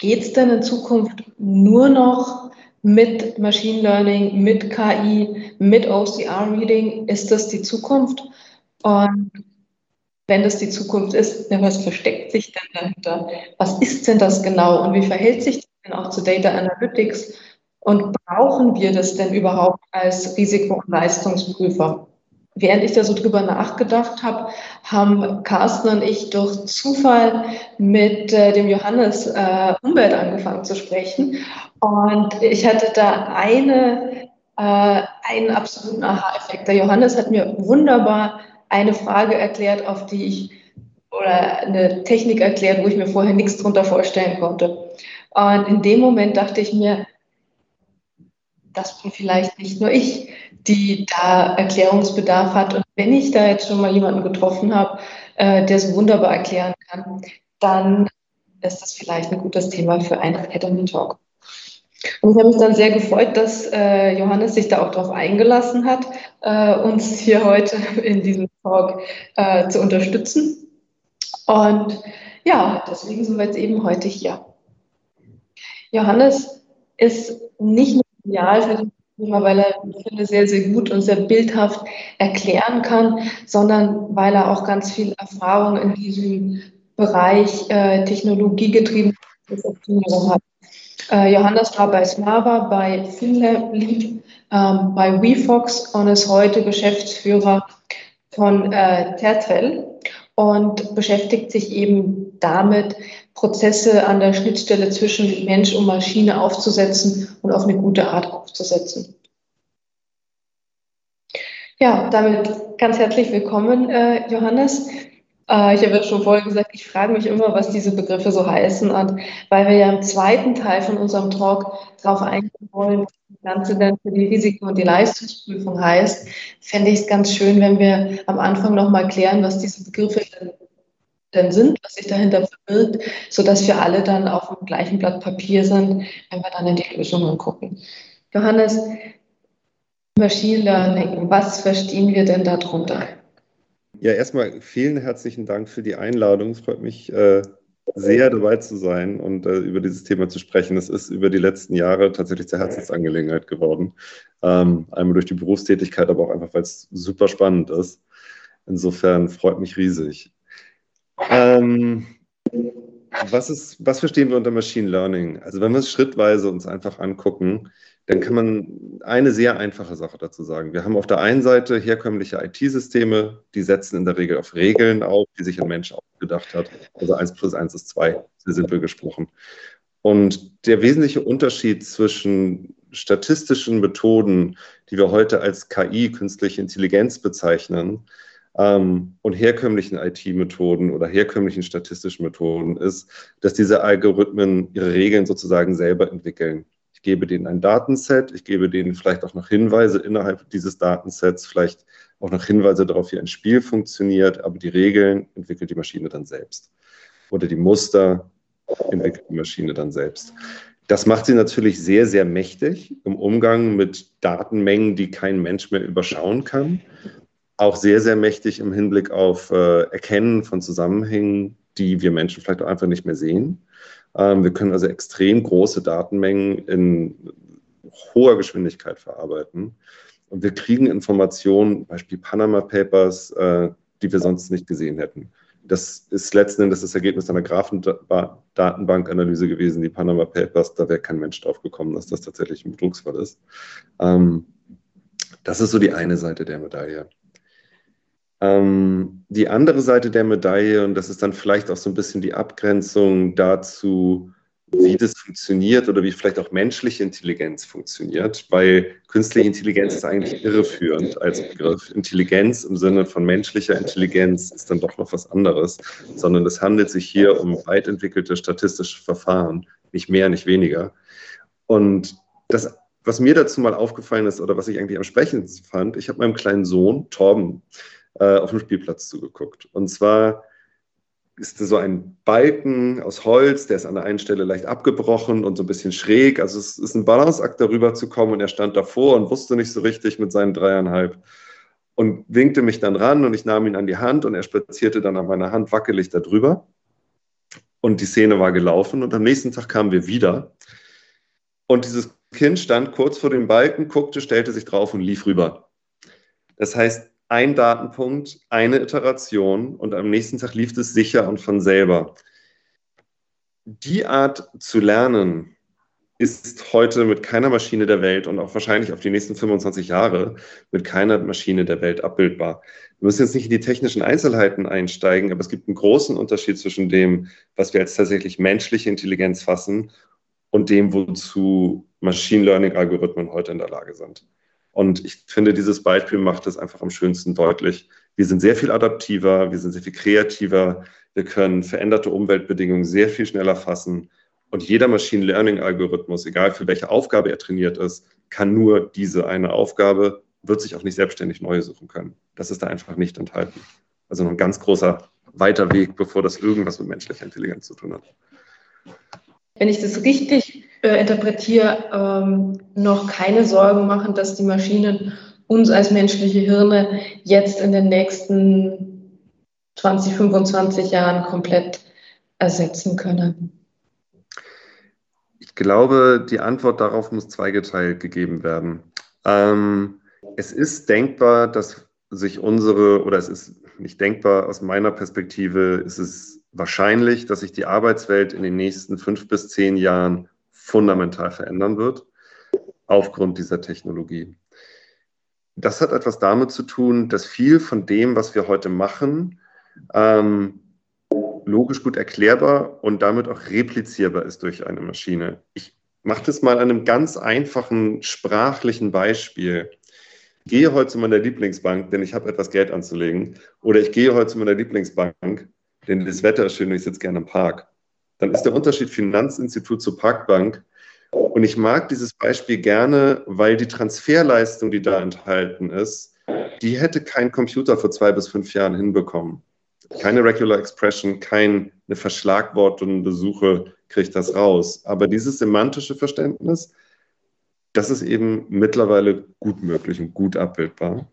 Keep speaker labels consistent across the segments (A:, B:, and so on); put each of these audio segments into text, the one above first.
A: geht es denn in Zukunft nur noch mit Machine Learning, mit KI, mit OCR-Reading? Ist das die Zukunft? Und wenn das die Zukunft ist, was versteckt sich denn dahinter? Was ist denn das genau und wie verhält sich das denn auch zu Data Analytics? Und brauchen wir das denn überhaupt als Risiko- und Leistungsprüfer? Während ich da so drüber nachgedacht habe, haben Carsten und ich durch Zufall mit äh, dem Johannes äh, Umwelt angefangen zu sprechen. Und ich hatte da eine, äh, einen absoluten Aha-Effekt. Der Johannes hat mir wunderbar eine Frage erklärt, auf die ich oder eine Technik erklärt, wo ich mir vorher nichts drunter vorstellen konnte. Und in dem Moment dachte ich mir, das bin vielleicht nicht nur ich, die da Erklärungsbedarf hat. Und wenn ich da jetzt schon mal jemanden getroffen habe, äh, der es wunderbar erklären kann, dann ist das vielleicht ein gutes Thema für einen Academy Talk. Und ich habe mich dann sehr gefreut, dass äh, Johannes sich da auch darauf eingelassen hat, äh, uns hier heute in diesem Talk äh, zu unterstützen. Und ja, deswegen sind wir jetzt eben heute hier. Johannes ist nicht nur genial für Thema, weil er, finde, sehr, sehr gut und sehr bildhaft erklären kann, sondern weil er auch ganz viel Erfahrung in diesem Bereich äh, technologiegetrieben hat. Äh, Johannes war bei Smava, bei FinLab, ähm, bei WeFox und ist heute Geschäftsführer von äh, Tertrell und beschäftigt sich eben damit, Prozesse an der Schnittstelle zwischen Mensch und Maschine aufzusetzen und auf eine gute Art aufzusetzen. Ja, damit ganz herzlich willkommen, äh, Johannes. Äh, ich habe ja schon vorher gesagt, ich frage mich immer, was diese Begriffe so heißen. Und weil wir ja im zweiten Teil von unserem Talk darauf eingehen wollen, was das Ganze dann für die Risiken und die Leistungsprüfung heißt, fände ich es ganz schön, wenn wir am Anfang nochmal klären, was diese Begriffe denn sind, was sich dahinter verbirgt, sodass wir alle dann auf dem gleichen Blatt Papier sind, wenn wir dann in die Lösungen gucken. Johannes, Machine Learning, was verstehen wir denn darunter?
B: Ja, erstmal vielen herzlichen Dank für die Einladung. Es freut mich äh, sehr, dabei zu sein und äh, über dieses Thema zu sprechen. Das ist über die letzten Jahre tatsächlich zur Herzensangelegenheit geworden. Ähm, einmal durch die Berufstätigkeit, aber auch einfach, weil es super spannend ist. Insofern freut mich riesig. Ähm, was, ist, was verstehen wir unter Machine Learning? Also wenn wir es schrittweise uns einfach angucken, dann kann man eine sehr einfache Sache dazu sagen. Wir haben auf der einen Seite herkömmliche IT-Systeme, die setzen in der Regel auf Regeln auf, die sich ein Mensch ausgedacht hat. Also 1 plus 1 ist 2, sehr simpel gesprochen. Und der wesentliche Unterschied zwischen statistischen Methoden, die wir heute als KI, künstliche Intelligenz bezeichnen, ähm, und herkömmlichen IT-Methoden oder herkömmlichen statistischen Methoden ist, dass diese Algorithmen ihre Regeln sozusagen selber entwickeln. Ich gebe denen ein Datenset, ich gebe denen vielleicht auch noch Hinweise innerhalb dieses Datensets, vielleicht auch noch Hinweise darauf, wie ein Spiel funktioniert, aber die Regeln entwickelt die Maschine dann selbst. Oder die Muster entwickelt die Maschine dann selbst. Das macht sie natürlich sehr, sehr mächtig im Umgang mit Datenmengen, die kein Mensch mehr überschauen kann auch sehr, sehr mächtig im Hinblick auf äh, Erkennen von Zusammenhängen, die wir Menschen vielleicht auch einfach nicht mehr sehen. Ähm, wir können also extrem große Datenmengen in hoher Geschwindigkeit verarbeiten. Und wir kriegen Informationen, Beispiel Panama Papers, äh, die wir sonst nicht gesehen hätten. Das ist letzten Endes das Ergebnis einer Graphendatenbankanalyse gewesen, die Panama Papers. Da wäre kein Mensch drauf gekommen, dass das tatsächlich ein Betrugsfall ist. Ähm, das ist so die eine Seite der Medaille. Ähm, die andere Seite der Medaille, und das ist dann vielleicht auch so ein bisschen die Abgrenzung dazu, wie das funktioniert oder wie vielleicht auch menschliche Intelligenz funktioniert, weil künstliche Intelligenz ist eigentlich irreführend als Begriff. Intelligenz im Sinne von menschlicher Intelligenz ist dann doch noch was anderes, sondern es handelt sich hier um weit entwickelte statistische Verfahren, nicht mehr, nicht weniger. Und das, was mir dazu mal aufgefallen ist oder was ich eigentlich am sprechendsten fand, ich habe meinem kleinen Sohn, Torben, äh, auf dem Spielplatz zugeguckt. Und zwar ist so ein Balken aus Holz, der ist an der einen Stelle leicht abgebrochen und so ein bisschen schräg. Also es ist ein Balanceakt, darüber zu kommen. Und er stand davor und wusste nicht so richtig mit seinen dreieinhalb und winkte mich dann ran und ich nahm ihn an die Hand und er spazierte dann an meiner Hand wackelig darüber. und die Szene war gelaufen und am nächsten Tag kamen wir wieder und dieses Kind stand kurz vor dem Balken, guckte, stellte sich drauf und lief rüber. Das heißt, ein Datenpunkt, eine Iteration und am nächsten Tag lief es sicher und von selber. Die Art zu lernen ist heute mit keiner Maschine der Welt und auch wahrscheinlich auf die nächsten 25 Jahre mit keiner Maschine der Welt abbildbar. Wir müssen jetzt nicht in die technischen Einzelheiten einsteigen, aber es gibt einen großen Unterschied zwischen dem, was wir als tatsächlich menschliche Intelligenz fassen und dem, wozu Machine Learning-Algorithmen heute in der Lage sind. Und ich finde, dieses Beispiel macht es einfach am schönsten deutlich. Wir sind sehr viel adaptiver, wir sind sehr viel kreativer, wir können veränderte Umweltbedingungen sehr viel schneller fassen. Und jeder Machine Learning-Algorithmus, egal für welche Aufgabe er trainiert ist, kann nur diese eine Aufgabe, wird sich auch nicht selbstständig neue suchen können. Das ist da einfach nicht enthalten. Also noch ein ganz großer weiter Weg, bevor das irgendwas mit menschlicher Intelligenz zu tun hat
A: wenn ich das richtig äh, interpretiere, ähm, noch keine Sorgen machen, dass die Maschinen uns als menschliche Hirne jetzt in den nächsten 20, 25 Jahren komplett ersetzen können?
B: Ich glaube, die Antwort darauf muss zweigeteilt gegeben werden. Ähm, es ist denkbar, dass sich unsere, oder es ist nicht denkbar aus meiner Perspektive, ist es wahrscheinlich, dass sich die Arbeitswelt in den nächsten fünf bis zehn Jahren fundamental verändern wird, aufgrund dieser Technologie. Das hat etwas damit zu tun, dass viel von dem, was wir heute machen, ähm, logisch gut erklärbar und damit auch replizierbar ist durch eine Maschine. Ich mache das mal an einem ganz einfachen sprachlichen Beispiel. Ich gehe heute zu meiner Lieblingsbank, denn ich habe etwas Geld anzulegen, oder ich gehe heute zu meiner Lieblingsbank, denn das Wetter ist schön und ich sitze gerne im Park. Dann ist der Unterschied Finanzinstitut zur Parkbank. Und ich mag dieses Beispiel gerne, weil die Transferleistung, die da enthalten ist, die hätte kein Computer vor zwei bis fünf Jahren hinbekommen. Keine Regular Expression, keine verschlagwortende Suche kriegt das raus. Aber dieses semantische Verständnis, das ist eben mittlerweile gut möglich und gut abbildbar.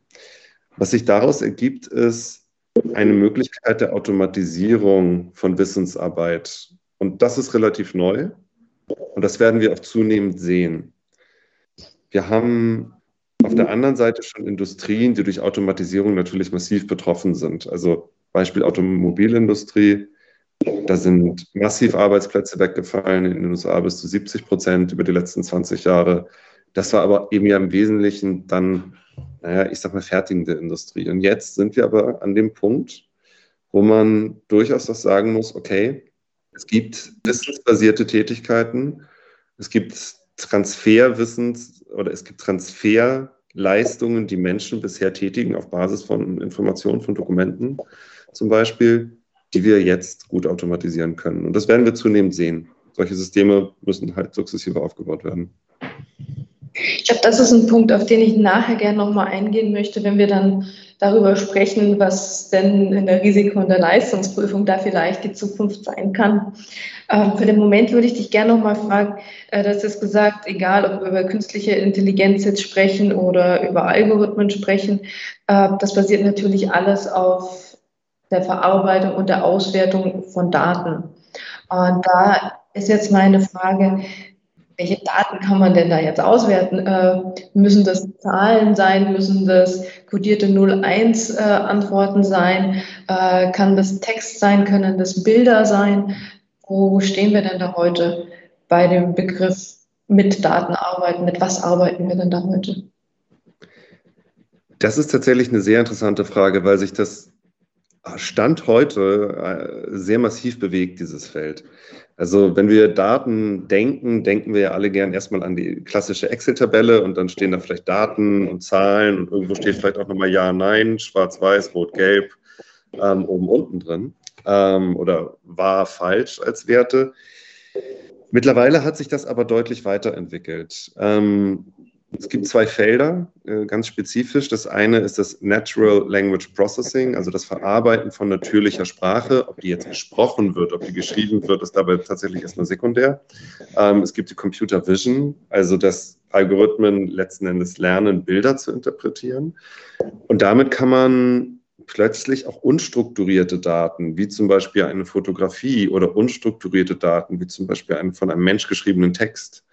B: Was sich daraus ergibt, ist, eine Möglichkeit der Automatisierung von Wissensarbeit. Und das ist relativ neu. Und das werden wir auch zunehmend sehen. Wir haben auf der anderen Seite schon Industrien, die durch Automatisierung natürlich massiv betroffen sind. Also Beispiel Automobilindustrie. Da sind massiv Arbeitsplätze weggefallen in den USA bis zu 70 Prozent über die letzten 20 Jahre. Das war aber eben ja im Wesentlichen dann naja, ich sag mal, fertigende Industrie. Und jetzt sind wir aber an dem Punkt, wo man durchaus das sagen muss, okay, es gibt wissensbasierte Tätigkeiten, es gibt Transferwissens oder es gibt Transferleistungen, die Menschen bisher tätigen auf Basis von Informationen, von Dokumenten zum Beispiel, die wir jetzt gut automatisieren können. Und das werden wir zunehmend sehen. Solche Systeme müssen halt sukzessive aufgebaut werden.
A: Ich glaube, das ist ein Punkt, auf den ich nachher gerne nochmal eingehen möchte, wenn wir dann darüber sprechen, was denn in der Risiko- und der Leistungsprüfung da vielleicht die Zukunft sein kann. Ähm, für den Moment würde ich dich gerne nochmal fragen, äh, das ist gesagt, egal ob wir über künstliche Intelligenz jetzt sprechen oder über Algorithmen sprechen, äh, das basiert natürlich alles auf der Verarbeitung und der Auswertung von Daten. Und da ist jetzt meine Frage, welche Daten kann man denn da jetzt auswerten? Äh, müssen das Zahlen sein? Müssen das kodierte 0-1-Antworten äh, sein? Äh, kann das Text sein? Können das Bilder sein? Wo stehen wir denn da heute bei dem Begriff mit Daten arbeiten? Mit was arbeiten wir denn da heute?
B: Das ist tatsächlich eine sehr interessante Frage, weil sich das Stand heute äh, sehr massiv bewegt, dieses Feld. Also wenn wir Daten denken, denken wir ja alle gern erstmal an die klassische Excel-Tabelle und dann stehen da vielleicht Daten und Zahlen und irgendwo steht vielleicht auch nochmal Ja, Nein, Schwarz-Weiß, Rot, Gelb ähm, oben unten drin ähm, oder war falsch als Werte. Mittlerweile hat sich das aber deutlich weiterentwickelt. Ähm, es gibt zwei Felder, äh, ganz spezifisch. Das eine ist das Natural Language Processing, also das Verarbeiten von natürlicher Sprache. Ob die jetzt gesprochen wird, ob die geschrieben wird, ist dabei tatsächlich erstmal sekundär. Ähm, es gibt die Computer Vision, also dass Algorithmen letzten Endes lernen, Bilder zu interpretieren. Und damit kann man plötzlich auch unstrukturierte Daten, wie zum Beispiel eine Fotografie oder unstrukturierte Daten, wie zum Beispiel einen von einem Mensch geschriebenen Text,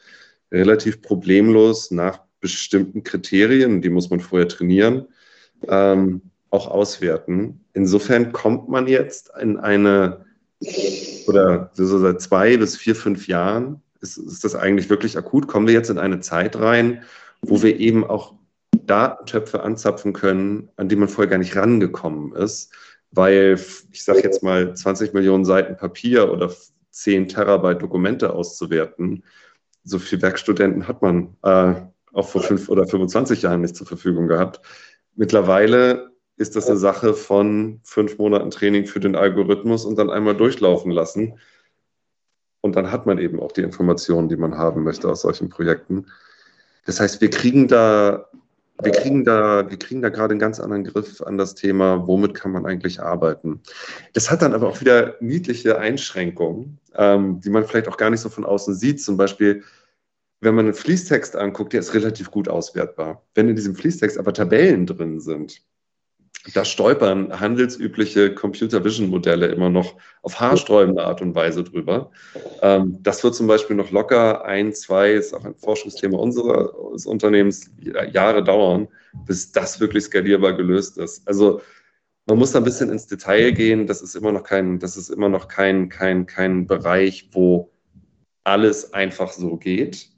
B: relativ problemlos nach bestimmten Kriterien, die muss man vorher trainieren, ähm, auch auswerten. Insofern kommt man jetzt in eine, oder so seit zwei bis vier, fünf Jahren, ist, ist das eigentlich wirklich akut, kommen wir jetzt in eine Zeit rein, wo wir eben auch Datentöpfe anzapfen können, an die man vorher gar nicht rangekommen ist, weil ich sage jetzt mal 20 Millionen Seiten Papier oder 10 Terabyte Dokumente auszuwerten, so viele Werkstudenten hat man äh, auch vor fünf oder 25 Jahren nicht zur Verfügung gehabt. Mittlerweile ist das eine Sache von fünf Monaten Training für den Algorithmus und dann einmal durchlaufen lassen. Und dann hat man eben auch die Informationen, die man haben möchte aus solchen Projekten. Das heißt, wir kriegen da, wir kriegen da, wir kriegen da gerade einen ganz anderen Griff an das Thema, womit kann man eigentlich arbeiten. Das hat dann aber auch wieder niedliche Einschränkungen, ähm, die man vielleicht auch gar nicht so von außen sieht. Zum Beispiel, wenn man einen Fließtext anguckt, der ist relativ gut auswertbar. Wenn in diesem Fließtext aber Tabellen drin sind, da stolpern handelsübliche Computer Vision Modelle immer noch auf haarsträubende Art und Weise drüber. Ähm, das wird zum Beispiel noch locker ein, zwei, ist auch ein Forschungsthema unseres Unternehmens, Jahre dauern, bis das wirklich skalierbar gelöst ist. Also man muss da ein bisschen ins Detail gehen. Das ist immer noch kein, das ist immer noch kein, kein, kein Bereich, wo alles einfach so geht.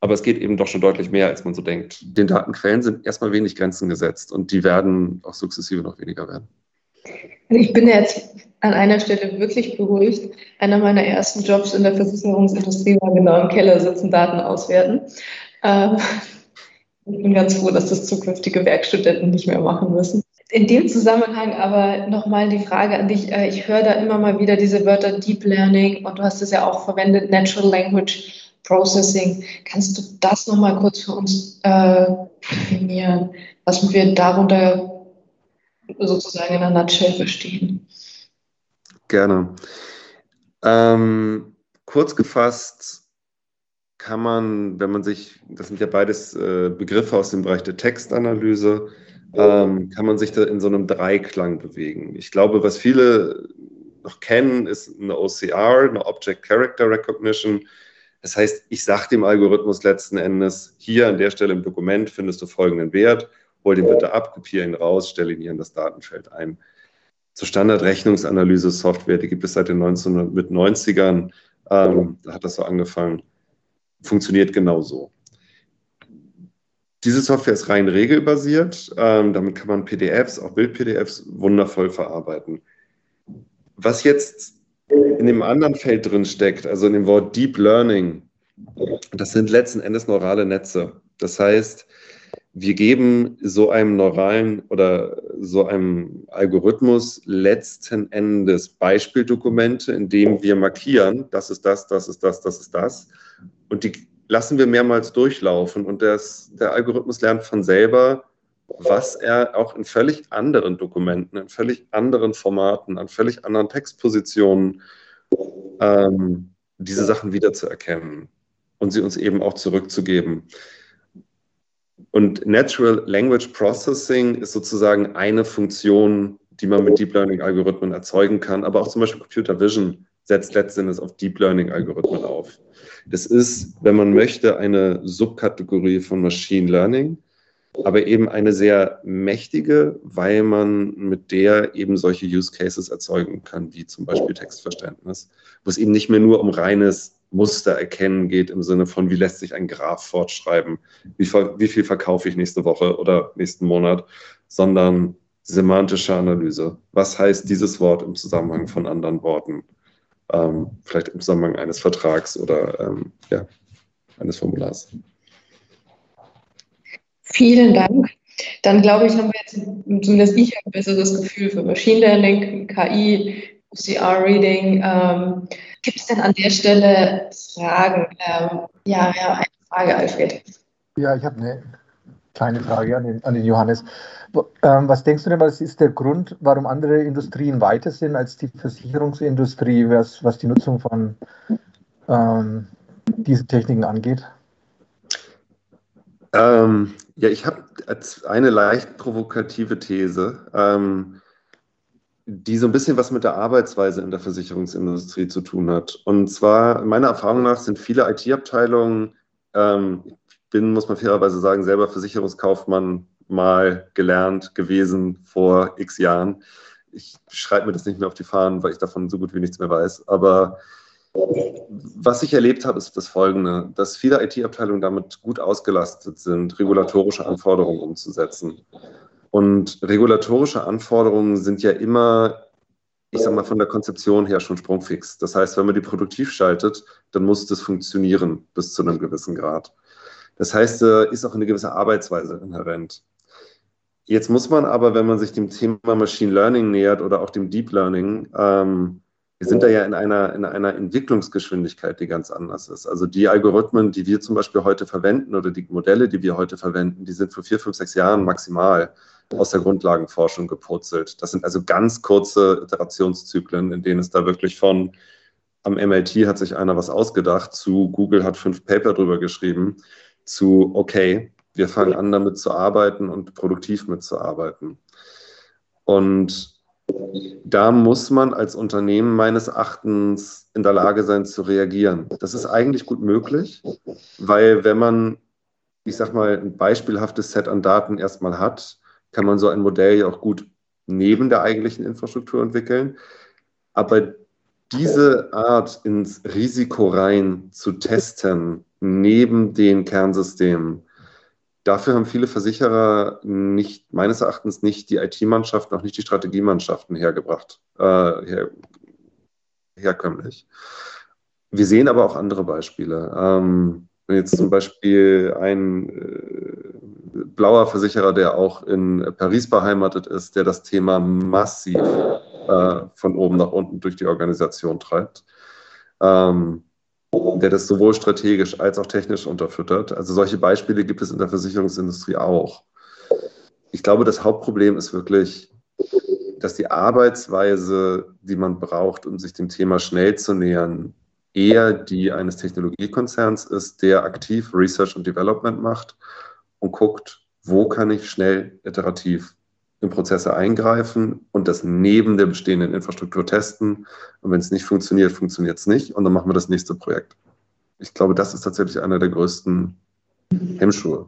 B: Aber es geht eben doch schon deutlich mehr, als man so denkt. Den Datenquellen sind erstmal wenig Grenzen gesetzt und die werden auch sukzessive noch weniger werden.
A: Also ich bin jetzt an einer Stelle wirklich beruhigt. Einer meiner ersten Jobs in der Versicherungsindustrie war genau im Keller sitzen, Daten auswerten. Ähm, ich bin ganz froh, dass das zukünftige Werkstudenten nicht mehr machen müssen. In dem Zusammenhang aber nochmal die Frage an dich. Äh, ich höre da immer mal wieder diese Wörter Deep Learning und du hast es ja auch verwendet, Natural Language Processing. Kannst du das nochmal kurz für uns äh, definieren, was wir darunter sozusagen in einer Nutshell verstehen?
B: Gerne. Ähm, kurz gefasst kann man, wenn man sich, das sind ja beides äh, Begriffe aus dem Bereich der Textanalyse, ähm, kann man sich da in so einem Dreiklang bewegen. Ich glaube, was viele noch kennen, ist eine OCR, eine Object Character Recognition. Das heißt, ich sage dem Algorithmus letzten Endes, hier an der Stelle im Dokument findest du folgenden Wert, hol den bitte ab, kopiere ihn raus, stelle ihn hier in das Datenfeld ein. Zur Standardrechnungsanalyse-Software, die gibt es seit den 1990ern, ähm, da hat das so angefangen, funktioniert genauso. Diese Software ist rein regelbasiert, ähm, damit kann man PDFs, auch Bild-PDFs, wundervoll verarbeiten. Was jetzt in dem anderen Feld drin steckt, also in dem Wort Deep Learning, das sind letzten Endes neurale Netze. Das heißt, wir geben so einem neuralen oder so einem Algorithmus letzten Endes Beispieldokumente, in denen wir markieren, das ist das, das ist das, das ist das. Und die lassen wir mehrmals durchlaufen. Und das, der Algorithmus lernt von selber, was er auch in völlig anderen Dokumenten, in völlig anderen Formaten, an völlig anderen Textpositionen, ähm, diese Sachen wiederzuerkennen und sie uns eben auch zurückzugeben. Und Natural Language Processing ist sozusagen eine Funktion, die man mit Deep Learning Algorithmen erzeugen kann, aber auch zum Beispiel Computer Vision setzt letztendlich auf Deep Learning Algorithmen auf. Das ist, wenn man möchte, eine Subkategorie von Machine Learning aber eben eine sehr mächtige, weil man mit der eben solche Use Cases erzeugen kann, wie zum Beispiel Textverständnis, wo es eben nicht mehr nur um reines Muster erkennen geht im Sinne von, wie lässt sich ein Graph fortschreiben, wie, wie viel verkaufe ich nächste Woche oder nächsten Monat, sondern semantische Analyse. Was heißt dieses Wort im Zusammenhang von anderen Worten? Ähm, vielleicht im Zusammenhang eines Vertrags oder ähm, ja, eines Formulars.
A: Vielen Dank. Dann glaube ich, haben wir jetzt, zumindest ich ein besseres Gefühl für Machine Learning, KI, OCR-Reading. Ähm, Gibt es denn an der Stelle Fragen? Ähm, ja, ja, eine Frage, Alfred.
C: Ja, ich habe eine kleine Frage an den, an den Johannes. Ähm, was denkst du denn, was ist der Grund, warum andere Industrien weiter sind als die Versicherungsindustrie, was, was die Nutzung von ähm, diesen Techniken angeht?
B: Ähm, ja, ich habe eine leicht provokative These. Ähm, die so ein bisschen was mit der Arbeitsweise in der Versicherungsindustrie zu tun hat. Und zwar, meiner Erfahrung nach, sind viele IT-Abteilungen, ähm, ich bin, muss man fairerweise sagen, selber Versicherungskaufmann mal gelernt gewesen vor x Jahren. Ich schreibe mir das nicht mehr auf die Fahnen, weil ich davon so gut wie nichts mehr weiß. Aber was ich erlebt habe, ist das Folgende, dass viele IT-Abteilungen damit gut ausgelastet sind, regulatorische Anforderungen umzusetzen. Und regulatorische Anforderungen sind ja immer, ich sag mal, von der Konzeption her schon sprungfix. Das heißt, wenn man die produktiv schaltet, dann muss das funktionieren bis zu einem gewissen Grad. Das heißt, ist auch eine gewisse Arbeitsweise inhärent. Jetzt muss man aber, wenn man sich dem Thema Machine Learning nähert oder auch dem Deep Learning, ähm, wir sind da ja in einer, in einer Entwicklungsgeschwindigkeit, die ganz anders ist. Also die Algorithmen, die wir zum Beispiel heute verwenden oder die Modelle, die wir heute verwenden, die sind vor vier, fünf, sechs Jahren maximal aus der Grundlagenforschung gepurzelt. Das sind also ganz kurze Iterationszyklen, in denen es da wirklich von am MIT hat sich einer was ausgedacht, zu Google hat fünf Paper drüber geschrieben, zu okay, wir fangen an damit zu arbeiten und produktiv mitzuarbeiten. Und da muss man als Unternehmen meines Erachtens in der Lage sein zu reagieren. Das ist eigentlich gut möglich, weil wenn man, ich sag mal, ein beispielhaftes Set an Daten erstmal hat, kann man so ein Modell ja auch gut neben der eigentlichen Infrastruktur entwickeln. Aber diese Art ins Risiko rein zu testen, neben den Kernsystemen, dafür haben viele Versicherer nicht, meines Erachtens nicht die IT-Mannschaften, auch nicht die Strategiemannschaften hergebracht, äh, her, herkömmlich. Wir sehen aber auch andere Beispiele. Ähm, jetzt zum Beispiel ein äh, blauer Versicherer, der auch in Paris beheimatet ist, der das Thema massiv äh, von oben nach unten durch die Organisation treibt. Ähm, der das sowohl strategisch als auch technisch unterfüttert. Also solche Beispiele gibt es in der Versicherungsindustrie auch. Ich glaube, das Hauptproblem ist wirklich, dass die Arbeitsweise, die man braucht, um sich dem Thema schnell zu nähern, eher die eines Technologiekonzerns ist, der aktiv Research und Development macht und guckt, wo kann ich schnell iterativ in Prozesse eingreifen und das neben der bestehenden Infrastruktur testen. Und wenn es nicht funktioniert, funktioniert es nicht. Und dann machen wir das nächste Projekt. Ich glaube, das ist tatsächlich einer der größten Hemmschuhe.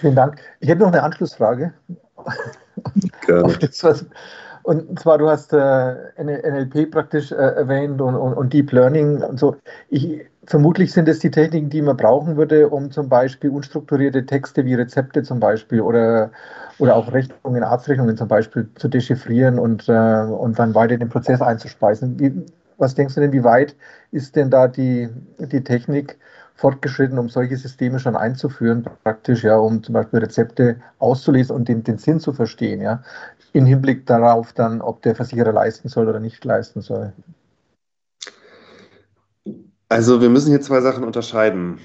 C: Vielen Dank. Ich hätte noch eine Anschlussfrage. Gerne. und zwar, du hast äh, NLP praktisch äh, erwähnt und, und, und, Deep Learning und so. Ich, vermutlich sind es die Techniken, die man brauchen würde, um zum Beispiel unstrukturierte Texte wie Rezepte zum Beispiel oder, oder auch Rechnungen, Arztrechnungen zum Beispiel zu dechiffrieren und, äh, und dann weiter in den Prozess einzuspeisen. Wie, was denkst du denn, wie weit ist denn da die, die Technik fortgeschritten, um solche Systeme schon einzuführen, praktisch, ja, um zum Beispiel Rezepte auszulesen und den, den Sinn zu verstehen, ja, im Hinblick darauf dann, ob der Versicherer leisten soll oder nicht leisten soll?
B: Also wir müssen hier zwei Sachen unterscheiden.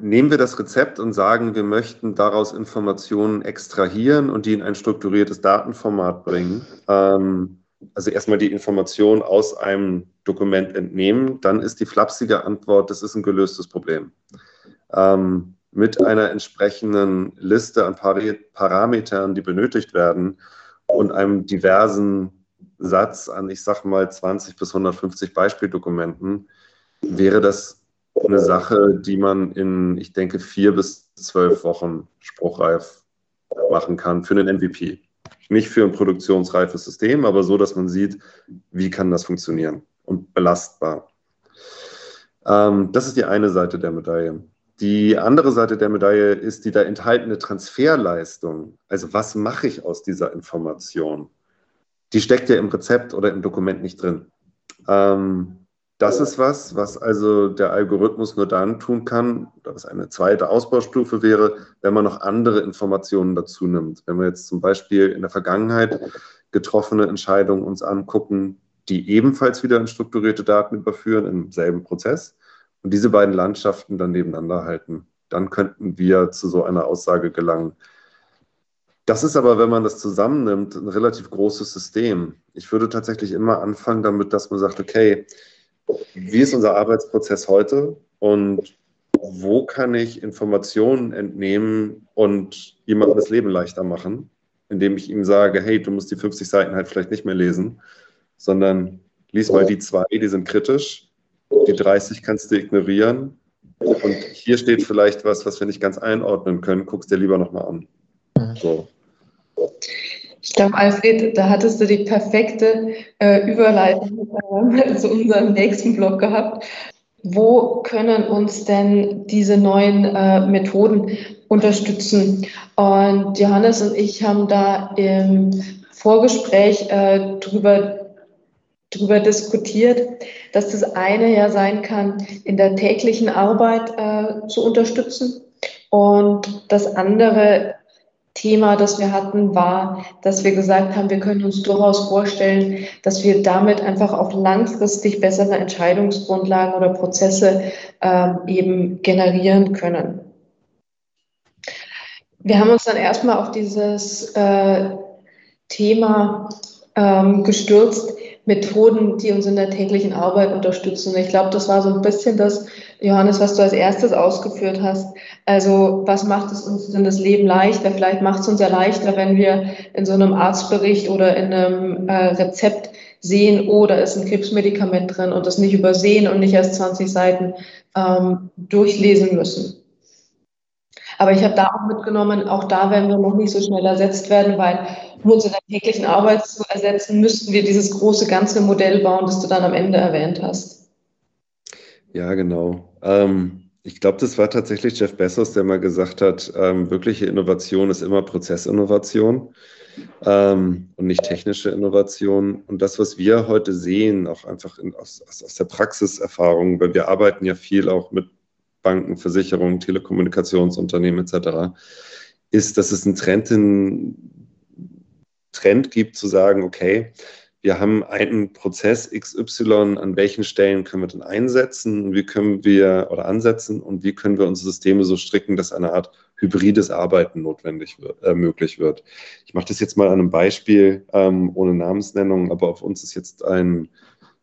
B: Nehmen wir das Rezept und sagen, wir möchten daraus Informationen extrahieren und die in ein strukturiertes Datenformat bringen. Ähm, also erstmal die Information aus einem Dokument entnehmen, dann ist die flapsige Antwort, das ist ein gelöstes Problem. Ähm, mit einer entsprechenden Liste an Parametern, die benötigt werden und einem diversen Satz an, ich sag mal, 20 bis 150 Beispieldokumenten, wäre das eine Sache, die man in, ich denke, vier bis zwölf Wochen spruchreif machen kann für einen MVP. Nicht für ein produktionsreifes System, aber so, dass man sieht, wie kann das funktionieren und belastbar. Ähm, das ist die eine Seite der Medaille. Die andere Seite der Medaille ist die da enthaltene Transferleistung. Also was mache ich aus dieser Information? Die steckt ja im Rezept oder im Dokument nicht drin. Ähm, das ist was, was also der Algorithmus nur dann tun kann, oder was eine zweite Ausbaustufe wäre, wenn man noch andere Informationen dazu nimmt. Wenn wir jetzt zum Beispiel in der Vergangenheit getroffene Entscheidungen uns angucken, die ebenfalls wieder in strukturierte Daten überführen, im selben Prozess, und diese beiden Landschaften dann nebeneinander halten, dann könnten wir zu so einer Aussage gelangen. Das ist aber, wenn man das zusammennimmt, ein relativ großes System. Ich würde tatsächlich immer anfangen damit, dass man sagt, okay, wie ist unser Arbeitsprozess heute und wo kann ich Informationen entnehmen und jemandem das Leben leichter machen? indem ich ihm sage, hey, du musst die 50 Seiten halt vielleicht nicht mehr lesen, sondern lies mal die zwei, die sind kritisch, die 30 kannst du ignorieren und hier steht vielleicht was, was wir nicht ganz einordnen können, guckst dir lieber nochmal an. Mhm. So.
A: Ich glaube, Alfred, da hattest du die perfekte äh, Überleitung äh, zu unserem nächsten Blog gehabt. Wo können uns denn diese neuen äh, Methoden unterstützen? Und Johannes und ich haben da im Vorgespräch äh, drüber darüber diskutiert, dass das eine ja sein kann, in der täglichen Arbeit äh, zu unterstützen und das andere Thema, das wir hatten, war, dass wir gesagt haben, wir können uns durchaus vorstellen, dass wir damit einfach auch langfristig bessere Entscheidungsgrundlagen oder Prozesse ähm, eben generieren können. Wir haben uns dann erstmal auf dieses äh, Thema ähm, gestürzt, Methoden, die uns in der täglichen Arbeit unterstützen. Ich glaube, das war so ein bisschen das, Johannes, was du als erstes ausgeführt hast. Also was macht es uns denn das Leben leichter? Vielleicht macht es uns ja leichter, wenn wir in so einem Arztbericht oder in einem äh, Rezept sehen, oh, da ist ein Krebsmedikament drin und das nicht übersehen und nicht erst 20 Seiten ähm, durchlesen müssen. Aber ich habe da auch mitgenommen, auch da werden wir noch nicht so schnell ersetzt werden, weil um uns in der täglichen Arbeit zu ersetzen, müssten wir dieses große ganze Modell bauen, das du dann am Ende erwähnt hast.
B: Ja, genau. Ähm, ich glaube, das war tatsächlich Jeff Bezos, der mal gesagt hat, ähm, wirkliche Innovation ist immer Prozessinnovation ähm, und nicht technische Innovation. Und das, was wir heute sehen, auch einfach in, aus, aus der Praxiserfahrung, weil wir arbeiten ja viel auch mit Banken, Versicherungen, Telekommunikationsunternehmen etc., ist, dass es einen Trend, einen Trend gibt zu sagen, okay, wir haben einen Prozess XY, an welchen Stellen können wir denn einsetzen, wie können wir oder ansetzen und wie können wir unsere Systeme so stricken, dass eine Art hybrides Arbeiten notwendig wird, äh, möglich wird. Ich mache das jetzt mal an einem Beispiel ähm, ohne Namensnennung, aber auf uns ist jetzt ein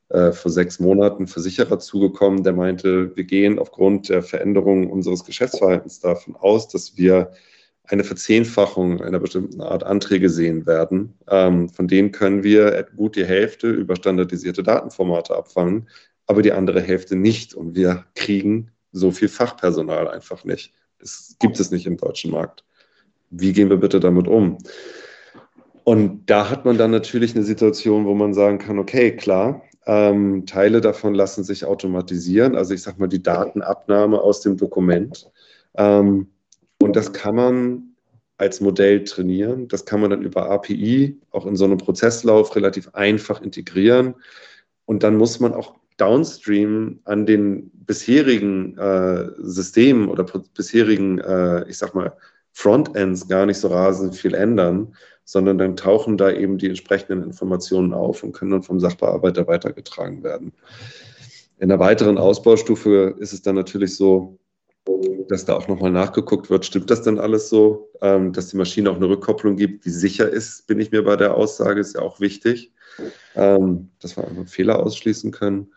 B: äh, vor sechs Monaten Versicherer zugekommen, der meinte, wir gehen aufgrund der Veränderung unseres Geschäftsverhaltens davon aus, dass wir eine Verzehnfachung einer bestimmten Art Anträge sehen werden. Ähm, von denen können wir gut die Hälfte über standardisierte Datenformate abfangen, aber die andere Hälfte nicht. Und wir kriegen so viel Fachpersonal einfach nicht. Das gibt es nicht im deutschen Markt. Wie gehen wir bitte damit um? Und da hat man dann natürlich eine Situation, wo man sagen kann, okay, klar, ähm, Teile davon lassen sich automatisieren, also ich sage mal die Datenabnahme aus dem Dokument. Ähm, und das kann man als Modell trainieren. Das kann man dann über API auch in so einem Prozesslauf relativ einfach integrieren. Und dann muss man auch downstream an den bisherigen äh, Systemen oder bisherigen, äh, ich sag mal, Frontends gar nicht so rasend viel ändern, sondern dann tauchen da eben die entsprechenden Informationen auf und können dann vom Sachbearbeiter weitergetragen werden. In der weiteren Ausbaustufe ist es dann natürlich so, dass da auch nochmal nachgeguckt wird, stimmt das denn alles so, ähm, dass die Maschine auch eine Rückkopplung gibt, die sicher ist, bin ich mir bei der Aussage, ist ja auch wichtig, ähm, dass wir einfach Fehler ausschließen können.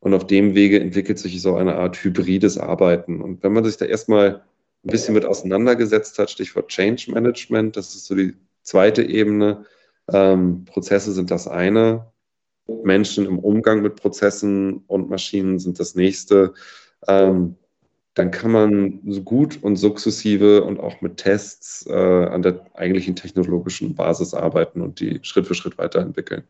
B: Und auf dem Wege entwickelt sich so eine Art hybrides Arbeiten. Und wenn man sich da erstmal ein bisschen mit auseinandergesetzt hat, Stichwort Change Management, das ist so die zweite Ebene. Ähm, Prozesse sind das eine, Menschen im Umgang mit Prozessen und Maschinen sind das nächste. Ähm, dann kann man so gut und sukzessive und auch mit Tests äh, an der eigentlichen technologischen Basis arbeiten und die Schritt für Schritt weiterentwickeln.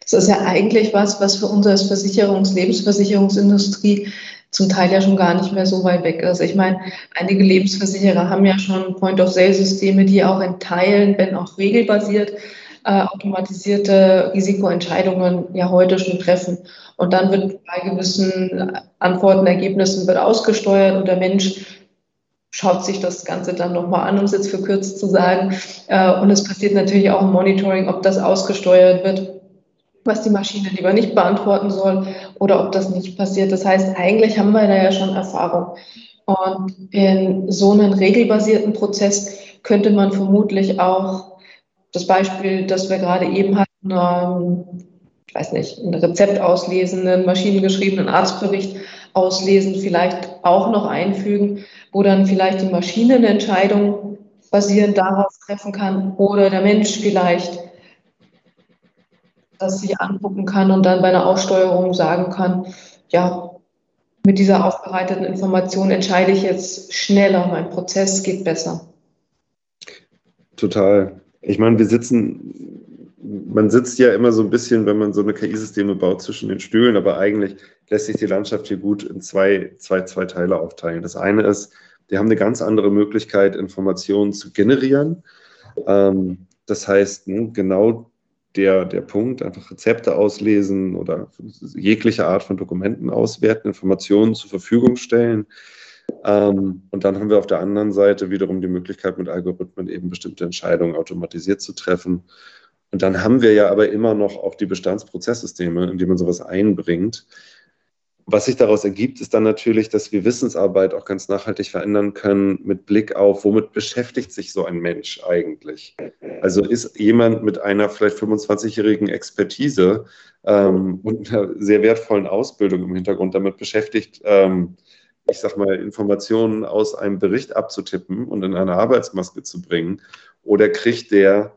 A: Das ist ja eigentlich was, was für uns als Versicherungs-, Lebensversicherungsindustrie zum Teil ja schon gar nicht mehr so weit weg ist. Ich meine, einige Lebensversicherer haben ja schon Point-of-Sale-Systeme, die auch in Teilen, wenn auch regelbasiert, äh, automatisierte Risikoentscheidungen ja heute schon treffen. Und dann wird bei gewissen Antworten, Ergebnissen wird ausgesteuert und der Mensch schaut sich das Ganze dann nochmal an, um es jetzt verkürzt zu sagen. Äh, und es passiert natürlich auch ein Monitoring, ob das ausgesteuert wird was die Maschine lieber nicht beantworten soll oder ob das nicht passiert. Das heißt, eigentlich haben wir da ja schon Erfahrung. Und in so einem regelbasierten Prozess könnte man vermutlich auch das Beispiel, das wir gerade eben hatten, ähm, ich weiß nicht, ein Rezept auslesen, einen maschinengeschriebenen Arztbericht auslesen, vielleicht auch noch einfügen, wo dann vielleicht die Maschine eine Entscheidung basierend darauf treffen kann oder der Mensch vielleicht das sich angucken kann und dann bei einer Aussteuerung sagen kann, ja, mit dieser aufbereiteten Information entscheide ich jetzt schneller, mein Prozess geht besser.
B: Total. Ich meine, wir sitzen, man sitzt ja immer so ein bisschen, wenn man so eine KI-Systeme baut, zwischen den Stühlen, aber eigentlich lässt sich die Landschaft hier gut in zwei, zwei, zwei Teile aufteilen. Das eine ist, wir haben eine ganz andere Möglichkeit, Informationen zu generieren. Ähm, das heißt, ne, genau der, der Punkt, einfach Rezepte auslesen oder jegliche Art von Dokumenten auswerten, Informationen zur Verfügung stellen. Ähm, und dann haben wir auf der anderen Seite wiederum die Möglichkeit, mit Algorithmen eben bestimmte Entscheidungen automatisiert zu treffen. Und dann haben wir ja aber immer noch auch die Bestandsprozesssysteme, in die man sowas einbringt, was sich daraus ergibt, ist dann natürlich, dass wir Wissensarbeit auch ganz nachhaltig verändern können mit Blick auf, womit beschäftigt sich so ein Mensch eigentlich? Also ist jemand mit einer vielleicht 25-jährigen Expertise ähm, und einer sehr wertvollen Ausbildung im Hintergrund damit beschäftigt, ähm, ich sag mal, Informationen aus einem Bericht abzutippen und in eine Arbeitsmaske zu bringen? Oder kriegt der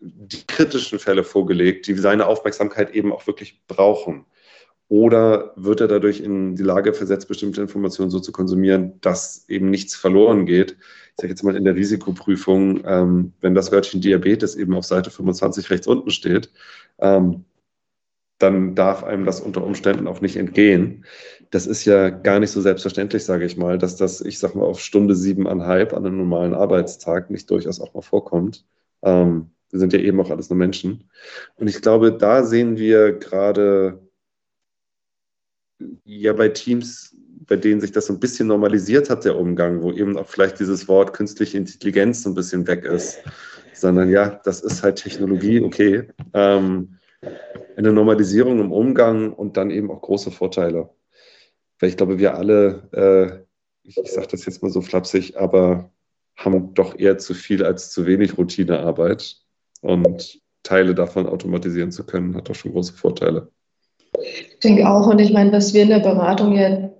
B: die kritischen Fälle vorgelegt, die seine Aufmerksamkeit eben auch wirklich brauchen? Oder wird er dadurch in die Lage versetzt, bestimmte Informationen so zu konsumieren, dass eben nichts verloren geht? Ich sage jetzt mal in der Risikoprüfung, ähm, wenn das Wörtchen Diabetes eben auf Seite 25 rechts unten steht, ähm, dann darf einem das unter Umständen auch nicht entgehen. Das ist ja gar nicht so selbstverständlich, sage ich mal, dass das, ich sage mal, auf Stunde siebeneinhalb an einem normalen Arbeitstag nicht durchaus auch mal vorkommt. Ähm, wir sind ja eben auch alles nur Menschen. Und ich glaube, da sehen wir gerade ja bei Teams, bei denen sich das so ein bisschen normalisiert hat, der Umgang, wo eben auch vielleicht dieses Wort künstliche Intelligenz so ein bisschen weg ist, sondern ja, das ist halt Technologie, okay. Ähm, eine Normalisierung im Umgang und dann eben auch große Vorteile. Weil ich glaube, wir alle, äh, ich, ich sage das jetzt mal so flapsig, aber haben doch eher zu viel als zu wenig Routinearbeit. Und Teile davon automatisieren zu können, hat doch schon große Vorteile.
A: Ich denke auch, und ich meine, was wir in der Beratung ja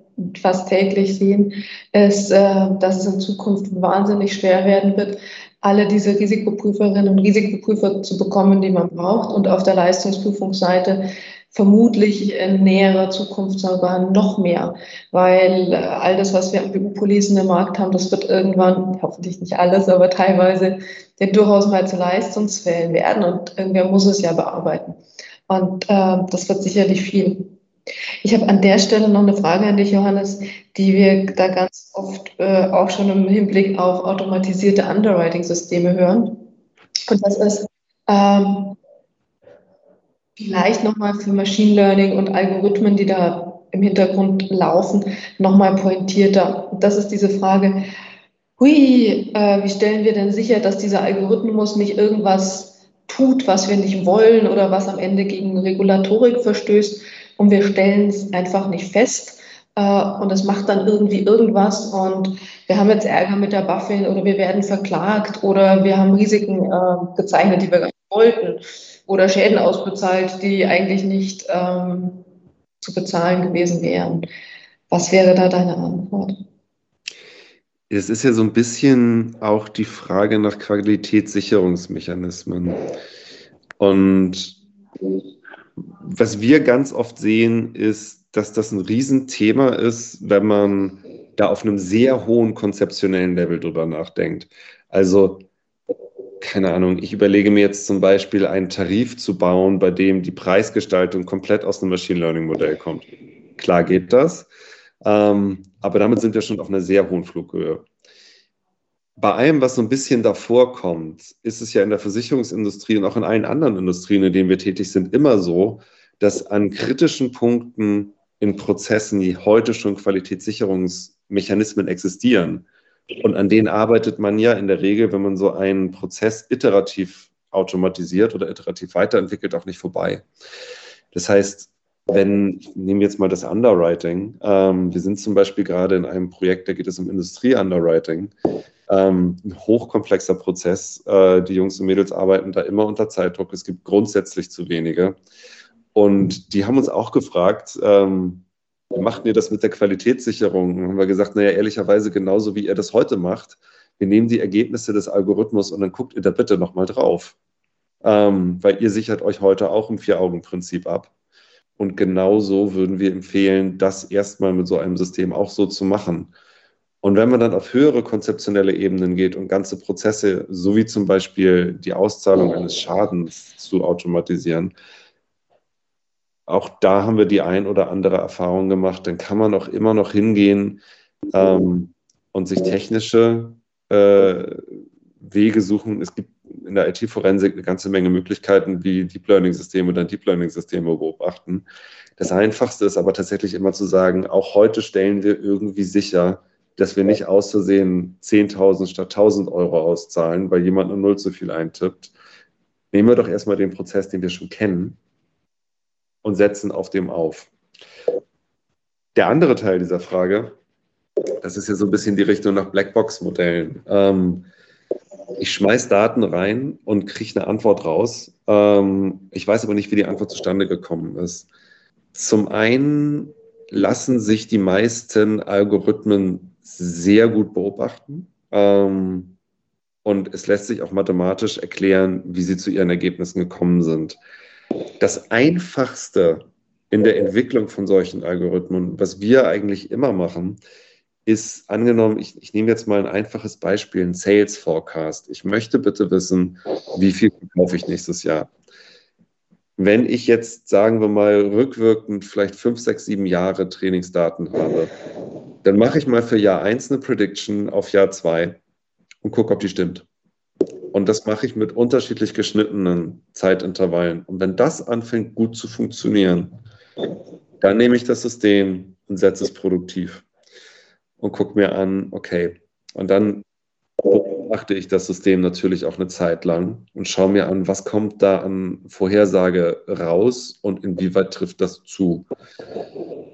A: fast täglich sehen, ist, äh, dass es in Zukunft wahnsinnig schwer werden wird, alle diese Risikoprüferinnen und Risikoprüfer zu bekommen, die man braucht. Und auf der Leistungsprüfungsseite vermutlich in näherer Zukunft sogar noch mehr, weil äh, all das, was wir an BU-Policen im Markt haben, das wird irgendwann, hoffentlich nicht alles, aber teilweise ja durchaus mal zu Leistungsfällen werden und irgendwer muss es ja bearbeiten. Und äh, das wird sicherlich viel. Ich habe an der Stelle noch eine Frage an dich, Johannes, die wir da ganz oft äh, auch schon im Hinblick auf automatisierte Underwriting-Systeme hören. Und das ist ähm, vielleicht nochmal für Machine Learning und Algorithmen, die da im Hintergrund laufen, nochmal pointierter. Und das ist diese Frage, hui, äh, wie stellen wir denn sicher, dass dieser Algorithmus nicht irgendwas tut, was wir nicht wollen oder was am Ende gegen Regulatorik verstößt und wir stellen es einfach nicht fest äh, und es macht dann irgendwie irgendwas und wir haben jetzt Ärger mit der Buffin oder wir werden verklagt oder wir haben Risiken äh, gezeichnet, die wir gar nicht wollten oder Schäden ausbezahlt, die eigentlich nicht ähm, zu bezahlen gewesen wären. Was wäre da deine Antwort?
B: Es ist ja so ein bisschen auch die Frage nach Qualitätssicherungsmechanismen. Und was wir ganz oft sehen, ist, dass das ein Riesenthema ist, wenn man da auf einem sehr hohen konzeptionellen Level drüber nachdenkt. Also, keine Ahnung, ich überlege mir jetzt zum Beispiel einen Tarif zu bauen, bei dem die Preisgestaltung komplett aus einem Machine Learning Modell kommt. Klar geht das. Ähm, aber damit sind wir schon auf einer sehr hohen Flughöhe. Bei allem, was so ein bisschen davor kommt, ist es ja in der Versicherungsindustrie und auch in allen anderen Industrien, in denen wir tätig sind, immer so, dass an kritischen Punkten in Prozessen, die heute schon Qualitätssicherungsmechanismen existieren, und an denen arbeitet man ja in der Regel, wenn man so einen Prozess iterativ automatisiert oder iterativ weiterentwickelt, auch nicht vorbei. Das heißt, wenn, nehmen wir jetzt mal das Underwriting. Ähm, wir sind zum Beispiel gerade in einem Projekt, da geht es um Industrie-Underwriting. Ähm, ein hochkomplexer Prozess. Äh, die Jungs und Mädels arbeiten da immer unter Zeitdruck. Es gibt grundsätzlich zu wenige. Und die haben uns auch gefragt, ähm, macht ihr das mit der Qualitätssicherung? Und haben wir gesagt, naja, ehrlicherweise genauso wie ihr das heute macht. wir nehmen die Ergebnisse des Algorithmus und dann guckt ihr da bitte nochmal drauf. Ähm, weil ihr sichert euch heute auch im Vier-Augen-Prinzip ab. Und genauso würden wir empfehlen, das erstmal mit so einem System auch so zu machen. Und wenn man dann auf höhere konzeptionelle Ebenen geht und ganze Prozesse, so wie zum Beispiel die Auszahlung eines Schadens zu automatisieren, auch da haben wir die ein oder andere Erfahrung gemacht, dann kann man auch immer noch hingehen ähm, und sich technische äh, Wege suchen. Es gibt in der IT-Forensik eine ganze Menge Möglichkeiten, wie Deep Learning-Systeme oder Deep Learning-Systeme beobachten. Das Einfachste ist aber tatsächlich immer zu sagen, auch heute stellen wir irgendwie sicher, dass wir nicht aus Versehen 10.000 statt 1.000 Euro auszahlen, weil jemand eine Null zu viel eintippt. Nehmen wir doch erstmal den Prozess, den wir schon kennen und setzen auf dem auf. Der andere Teil dieser Frage, das ist ja so ein bisschen die Richtung nach Blackbox-Modellen. Ähm, ich schmeiß Daten rein und kriege eine Antwort raus. Ähm, ich weiß aber nicht, wie die Antwort zustande gekommen ist. Zum einen lassen sich die meisten Algorithmen sehr gut beobachten. Ähm, und es lässt sich auch mathematisch erklären, wie sie zu ihren Ergebnissen gekommen sind. Das Einfachste in der Entwicklung von solchen Algorithmen, was wir eigentlich immer machen, ist angenommen, ich, ich nehme jetzt mal ein einfaches Beispiel, ein Sales Forecast. Ich möchte bitte wissen, wie viel kaufe ich nächstes Jahr. Wenn ich jetzt, sagen wir mal, rückwirkend vielleicht fünf, sechs, sieben Jahre Trainingsdaten habe, dann mache ich mal für Jahr 1 eine Prediction auf Jahr 2 und gucke, ob die stimmt. Und das mache ich mit unterschiedlich geschnittenen Zeitintervallen. Und wenn das anfängt gut zu funktionieren, dann nehme ich das System und setze es produktiv und gucke mir an, okay. Und dann beobachte ich das System natürlich auch eine Zeit lang und schaue mir an, was kommt da an Vorhersage raus und inwieweit trifft das zu.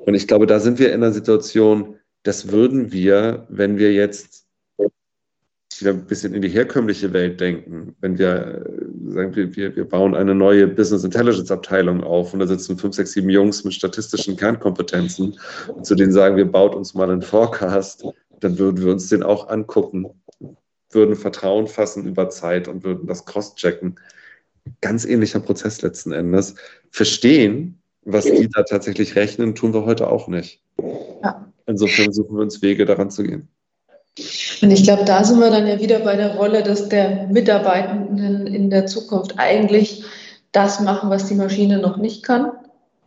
B: Und ich glaube, da sind wir in einer Situation, das würden wir, wenn wir jetzt wieder ein bisschen in die herkömmliche Welt denken, wenn wir sagen, wir, wir bauen eine neue Business Intelligence Abteilung auf und da sitzen fünf, sechs, sieben Jungs mit statistischen Kernkompetenzen und zu denen sagen, wir baut uns mal einen Forecast, dann würden wir uns den auch angucken, würden Vertrauen fassen über Zeit und würden das cross-checken. Ganz ähnlicher Prozess letzten Endes. Verstehen, was die da tatsächlich rechnen, tun wir heute auch nicht. Insofern suchen wir uns Wege, daran zu gehen.
A: Und ich glaube, da sind wir dann ja wieder bei der Rolle, dass der Mitarbeitenden in der Zukunft eigentlich das machen, was die Maschine noch nicht kann,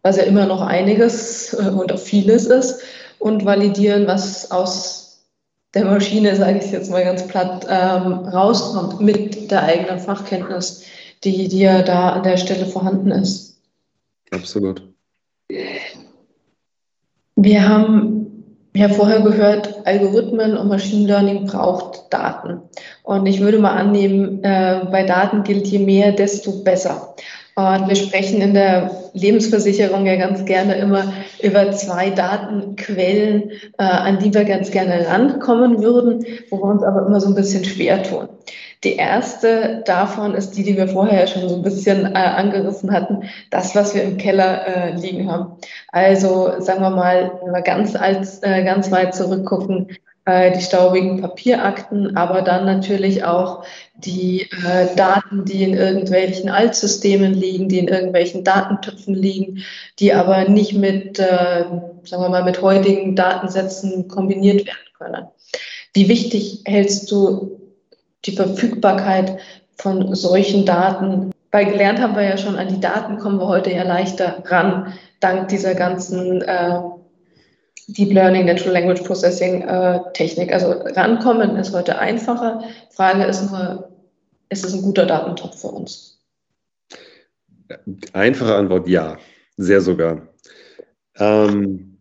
A: was ja immer noch einiges äh, und auch vieles ist, und validieren, was aus der Maschine, sage ich jetzt mal ganz platt, ähm, rauskommt mit der eigenen Fachkenntnis, die, die ja da an der Stelle vorhanden ist.
B: Absolut.
A: Wir haben ja vorher gehört, Algorithmen und Machine Learning braucht Daten. Und ich würde mal annehmen, äh, bei Daten gilt je mehr, desto besser. Und wir sprechen in der Lebensversicherung ja ganz gerne immer über zwei Datenquellen, äh, an die wir ganz gerne rankommen würden, wo wir uns aber immer so ein bisschen schwer tun. Die erste davon ist die, die wir vorher schon so ein bisschen äh, angerissen hatten, das, was wir im Keller äh, liegen haben. Also sagen wir mal, wenn wir ganz, als, äh, ganz weit zurückgucken, äh, die staubigen Papierakten, aber dann natürlich auch die äh, Daten, die in irgendwelchen Altsystemen liegen, die in irgendwelchen Datentöpfen liegen, die aber nicht mit, äh, sagen wir mal, mit heutigen Datensätzen kombiniert werden können. Wie wichtig hältst du die Verfügbarkeit von solchen Daten. Weil gelernt haben wir ja schon, an die Daten kommen wir heute ja leichter ran, dank dieser ganzen äh, Deep Learning, Natural Language Processing äh, Technik. Also rankommen ist heute einfacher. Frage ist nur, ist es ein guter Datentopf für uns?
B: Einfache Antwort ja, sehr sogar. Ähm,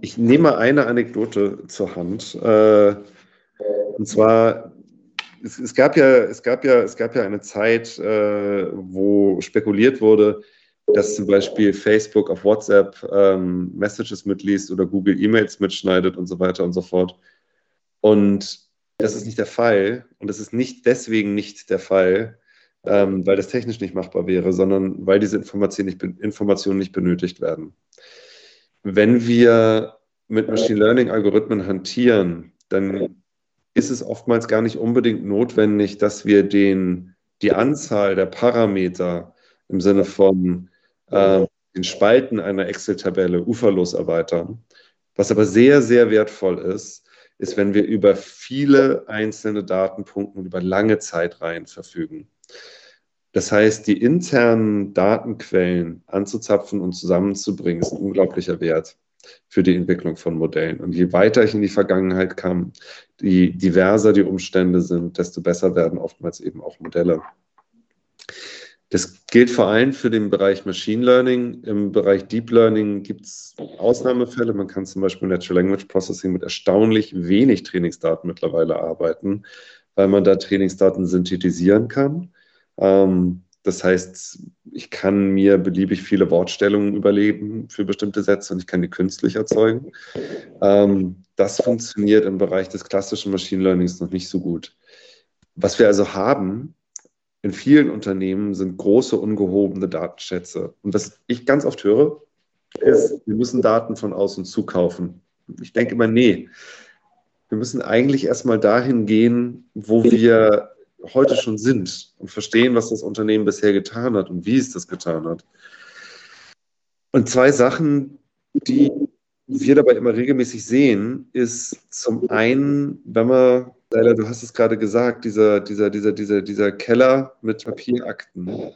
B: ich nehme eine Anekdote zur Hand. Äh, und zwar es, es, gab ja, es, gab ja, es gab ja eine Zeit, äh, wo spekuliert wurde, dass zum Beispiel Facebook auf WhatsApp ähm, Messages mitliest oder Google E-Mails mitschneidet und so weiter und so fort. Und das ist nicht der Fall. Und das ist nicht deswegen nicht der Fall, ähm, weil das technisch nicht machbar wäre, sondern weil diese Informationen nicht, Informationen nicht benötigt werden. Wenn wir mit Machine Learning Algorithmen hantieren, dann ist es oftmals gar nicht unbedingt notwendig, dass wir den, die Anzahl der Parameter im Sinne von äh, den Spalten einer Excel-Tabelle uferlos erweitern. Was aber sehr, sehr wertvoll ist, ist, wenn wir über viele einzelne Datenpunkte und über lange Zeitreihen verfügen. Das heißt, die internen Datenquellen anzuzapfen und zusammenzubringen, ist ein unglaublicher Wert für die Entwicklung von Modellen. Und je weiter ich in die Vergangenheit kam, je diverser die Umstände sind, desto besser werden oftmals eben auch Modelle. Das gilt vor allem für den Bereich Machine Learning. Im Bereich Deep Learning gibt es Ausnahmefälle. Man kann zum Beispiel Natural Language Processing mit erstaunlich wenig Trainingsdaten mittlerweile arbeiten, weil man da Trainingsdaten synthetisieren kann. Ähm, das heißt, ich kann mir beliebig viele Wortstellungen überlegen für bestimmte Sätze und ich kann die künstlich erzeugen. Ähm, das funktioniert im Bereich des klassischen Machine Learnings noch nicht so gut. Was wir also haben in vielen Unternehmen sind große ungehobene Datenschätze. Und was ich ganz oft höre, ist, wir müssen Daten von außen zukaufen. Ich denke immer, nee. Wir müssen eigentlich erstmal dahin gehen, wo wir heute schon sind und verstehen, was das Unternehmen bisher getan hat und wie es das getan hat. Und zwei Sachen, die wir dabei immer regelmäßig sehen, ist zum einen, wenn man, Leila, du hast es gerade gesagt, dieser, dieser, dieser, dieser, dieser Keller mit Papierakten,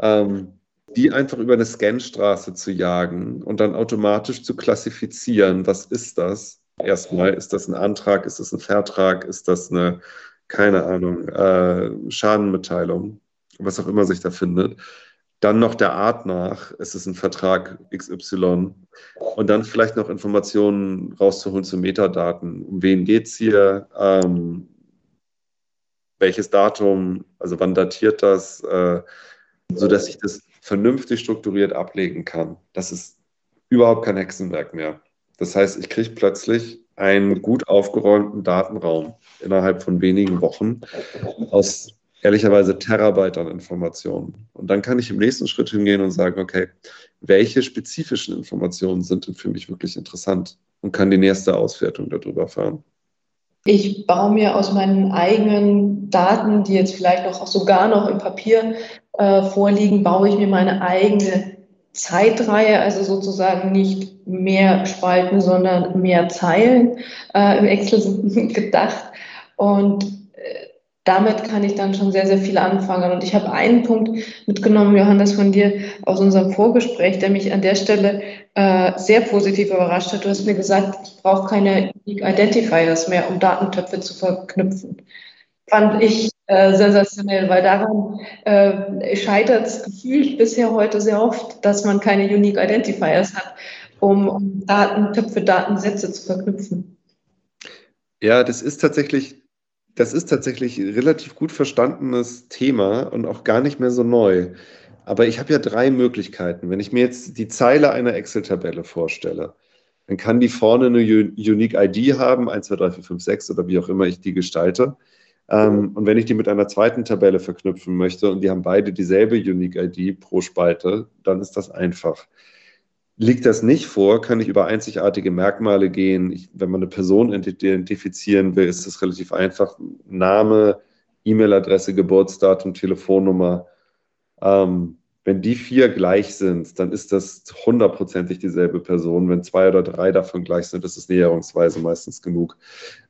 B: ähm, die einfach über eine Scanstraße zu jagen und dann automatisch zu klassifizieren, was ist das? Erstmal, ist das ein Antrag, ist das ein Vertrag, ist das eine keine Ahnung, äh, Schadenmitteilung, was auch immer sich da findet. Dann noch der Art nach, es ist ein Vertrag XY. Und dann vielleicht noch Informationen rauszuholen zu Metadaten. Um wen geht es hier? Ähm, welches Datum? Also wann datiert das? Äh, sodass ich das vernünftig strukturiert ablegen kann. Das ist überhaupt kein Hexenwerk mehr. Das heißt, ich kriege plötzlich einen gut aufgeräumten Datenraum innerhalb von wenigen Wochen aus ehrlicherweise Terabyte an Informationen. Und dann kann ich im nächsten Schritt hingehen und sagen, okay, welche spezifischen Informationen sind denn für mich wirklich interessant und kann die nächste Auswertung darüber fahren.
A: Ich baue mir aus meinen eigenen Daten, die jetzt vielleicht noch sogar noch im Papier äh, vorliegen, baue ich mir meine eigene Zeitreihe, also sozusagen nicht mehr Spalten, sondern mehr Zeilen äh, im Excel sind gedacht. Und äh, damit kann ich dann schon sehr, sehr viel anfangen. Und ich habe einen Punkt mitgenommen, Johannes, von dir aus unserem Vorgespräch, der mich an der Stelle äh, sehr positiv überrascht hat. Du hast mir gesagt, ich brauche keine Unique Identifiers mehr, um Datentöpfe zu verknüpfen. Fand ich äh, sensationell, weil daran äh, scheitert es gefühlt bisher heute sehr oft, dass man keine Unique Identifiers hat, um, um Datentöpfe, Datensätze zu verknüpfen.
B: Ja, das ist tatsächlich, das ist tatsächlich ein relativ gut verstandenes Thema und auch gar nicht mehr so neu. Aber ich habe ja drei Möglichkeiten. Wenn ich mir jetzt die Zeile einer Excel-Tabelle vorstelle, dann kann die vorne eine Unique ID haben, 1, 2, 3, 4, 5, 6 oder wie auch immer ich die gestalte. Ähm, und wenn ich die mit einer zweiten Tabelle verknüpfen möchte und die haben beide dieselbe Unique ID pro Spalte, dann ist das einfach. Liegt das nicht vor, kann ich über einzigartige Merkmale gehen. Ich, wenn man eine Person identifizieren will, ist das relativ einfach. Name, E-Mail-Adresse, Geburtsdatum, Telefonnummer. Ähm, wenn die vier gleich sind, dann ist das hundertprozentig dieselbe Person. Wenn zwei oder drei davon gleich sind, ist es näherungsweise meistens genug.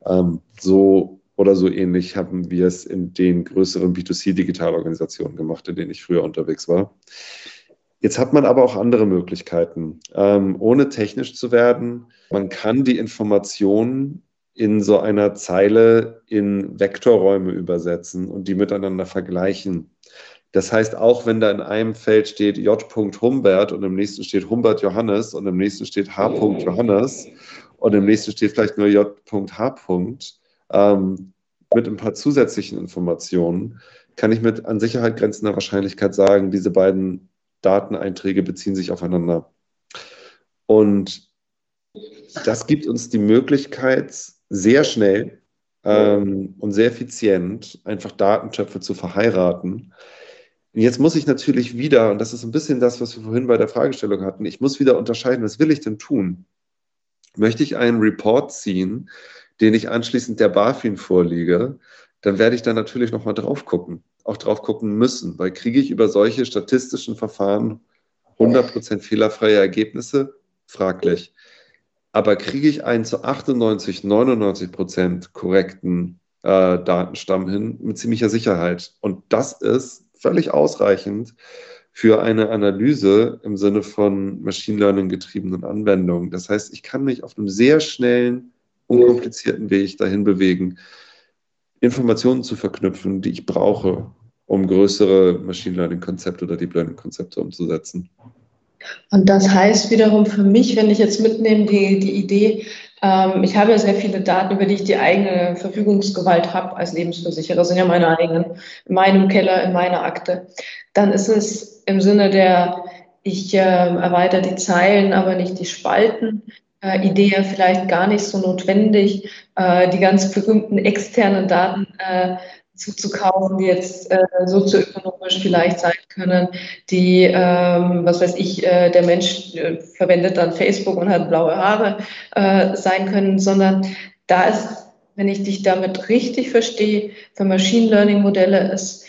B: Ähm, so oder so ähnlich haben wir es in den größeren B2C-Digitalorganisationen gemacht, in denen ich früher unterwegs war. Jetzt hat man aber auch andere Möglichkeiten, ähm, ohne technisch zu werden. Man kann die Informationen in so einer Zeile in Vektorräume übersetzen und die miteinander vergleichen. Das heißt, auch wenn da in einem Feld steht J. Humbert und im nächsten steht Humbert Johannes und im nächsten steht H. Johannes und im nächsten steht vielleicht nur J. H ähm, mit ein paar zusätzlichen Informationen kann ich mit an Sicherheit grenzender Wahrscheinlichkeit sagen, diese beiden Dateneinträge beziehen sich aufeinander. Und das gibt uns die Möglichkeit, sehr schnell ähm, und sehr effizient einfach Datentöpfe zu verheiraten. Und jetzt muss ich natürlich wieder, und das ist ein bisschen das, was wir vorhin bei der Fragestellung hatten, ich muss wieder unterscheiden, was will ich denn tun? Möchte ich einen Report ziehen, den ich anschließend der BaFin vorliege, dann werde ich da natürlich nochmal drauf gucken, auch drauf gucken müssen, weil kriege ich über solche statistischen Verfahren 100% fehlerfreie Ergebnisse? Fraglich. Aber kriege ich einen zu 98, 99% korrekten äh, Datenstamm hin mit ziemlicher Sicherheit? Und das ist völlig ausreichend für eine Analyse im Sinne von Machine Learning getriebenen Anwendungen. Das heißt, ich kann mich auf einem sehr schnellen, unkomplizierten Weg dahin bewegen, Informationen zu verknüpfen, die ich brauche, um größere Machine Learning-Konzepte oder Deep Learning-Konzepte umzusetzen.
A: Und das heißt wiederum für mich, wenn ich jetzt mitnehme, die, die Idee, ähm, ich habe ja sehr viele Daten, über die ich die eigene Verfügungsgewalt habe als Lebensversicherer, sind ja meine eigenen, in meinem Keller, in meiner Akte. Dann ist es im Sinne der, ich äh, erweitere die Zeilen, aber nicht die Spalten, äh, Idee ja vielleicht gar nicht so notwendig, äh, die ganz berühmten externen Daten äh, zuzukaufen, die jetzt äh, sozioökonomisch vielleicht sein können, die, ähm, was weiß ich, äh, der Mensch äh, verwendet dann Facebook und hat blaue Haare äh, sein können, sondern da ist, wenn ich dich damit richtig verstehe, für Machine Learning Modelle ist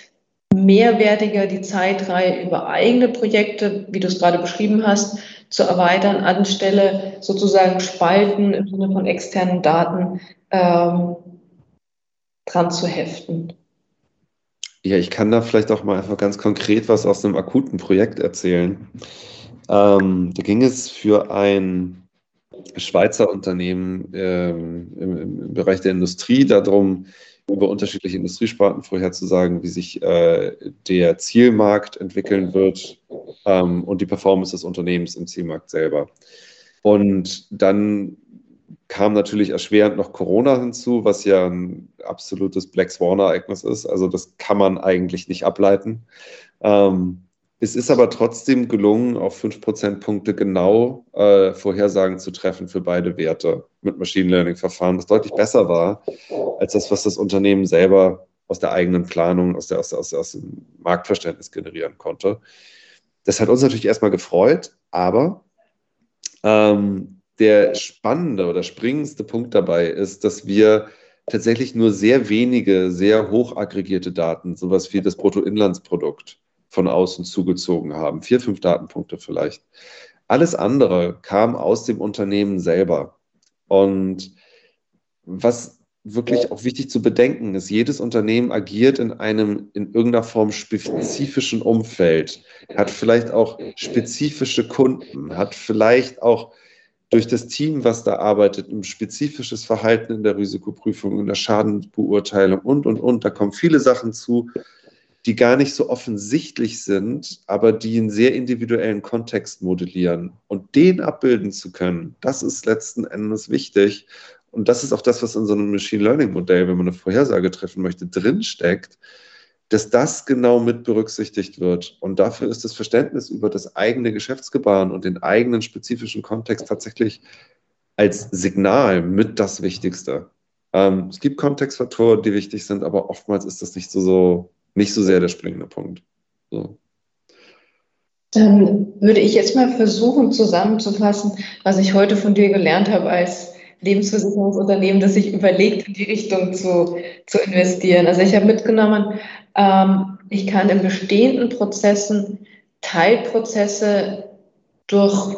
A: mehrwertiger die Zeitreihe über eigene Projekte, wie du es gerade beschrieben hast, zu erweitern, anstelle sozusagen Spalten im Sinne von externen Daten ähm, dran zu heften.
B: Ja, ich kann da vielleicht auch mal einfach ganz konkret was aus einem akuten Projekt erzählen. Ähm, da ging es für ein Schweizer Unternehmen ähm, im, im, Bereich der Industrie darum, über unterschiedliche Industriesparten vorherzusagen, wie sich äh, der Zielmarkt entwickeln wird ähm, und die Performance des Unternehmens im Zielmarkt selber. Und dann kam natürlich erschwerend noch Corona hinzu, was ja ein absolutes Black Swan-Ereignis ist. Also das kann man eigentlich nicht ableiten. Ähm, es ist aber trotzdem gelungen, auf 5 Prozentpunkte genau äh, Vorhersagen zu treffen für beide Werte mit Machine Learning-Verfahren, was deutlich besser war als das, was das Unternehmen selber aus der eigenen Planung, aus, der, aus, aus, aus dem Marktverständnis generieren konnte. Das hat uns natürlich erstmal gefreut, aber ähm, der spannende oder springendste Punkt dabei ist, dass wir tatsächlich nur sehr wenige, sehr hoch aggregierte Daten, sowas wie das Bruttoinlandsprodukt, von außen zugezogen haben. Vier, fünf Datenpunkte vielleicht. Alles andere kam aus dem Unternehmen selber. Und was wirklich auch wichtig zu bedenken ist, jedes Unternehmen agiert in einem in irgendeiner Form spezifischen Umfeld, hat vielleicht auch spezifische Kunden, hat vielleicht auch durch das Team, was da arbeitet, ein spezifisches Verhalten in der Risikoprüfung, in der Schadenbeurteilung und, und, und. Da kommen viele Sachen zu, die gar nicht so offensichtlich sind, aber die einen sehr individuellen Kontext modellieren. Und den abbilden zu können, das ist letzten Endes wichtig. Und das ist auch das, was in so einem Machine Learning Modell, wenn man eine Vorhersage treffen möchte, drinsteckt, dass das genau mit berücksichtigt wird. Und dafür ist das Verständnis über das eigene Geschäftsgebaren und den eigenen spezifischen Kontext tatsächlich als Signal mit das Wichtigste. Ähm, es gibt Kontextfaktoren, die wichtig sind, aber oftmals ist das nicht so, so, nicht so sehr der springende Punkt. So.
A: Dann würde ich jetzt mal versuchen zusammenzufassen, was ich heute von dir gelernt habe als Lebensversicherungsunternehmen, das sich überlegt, in die Richtung zu, zu investieren. Also ich habe mitgenommen, ähm, ich kann in bestehenden Prozessen Teilprozesse durch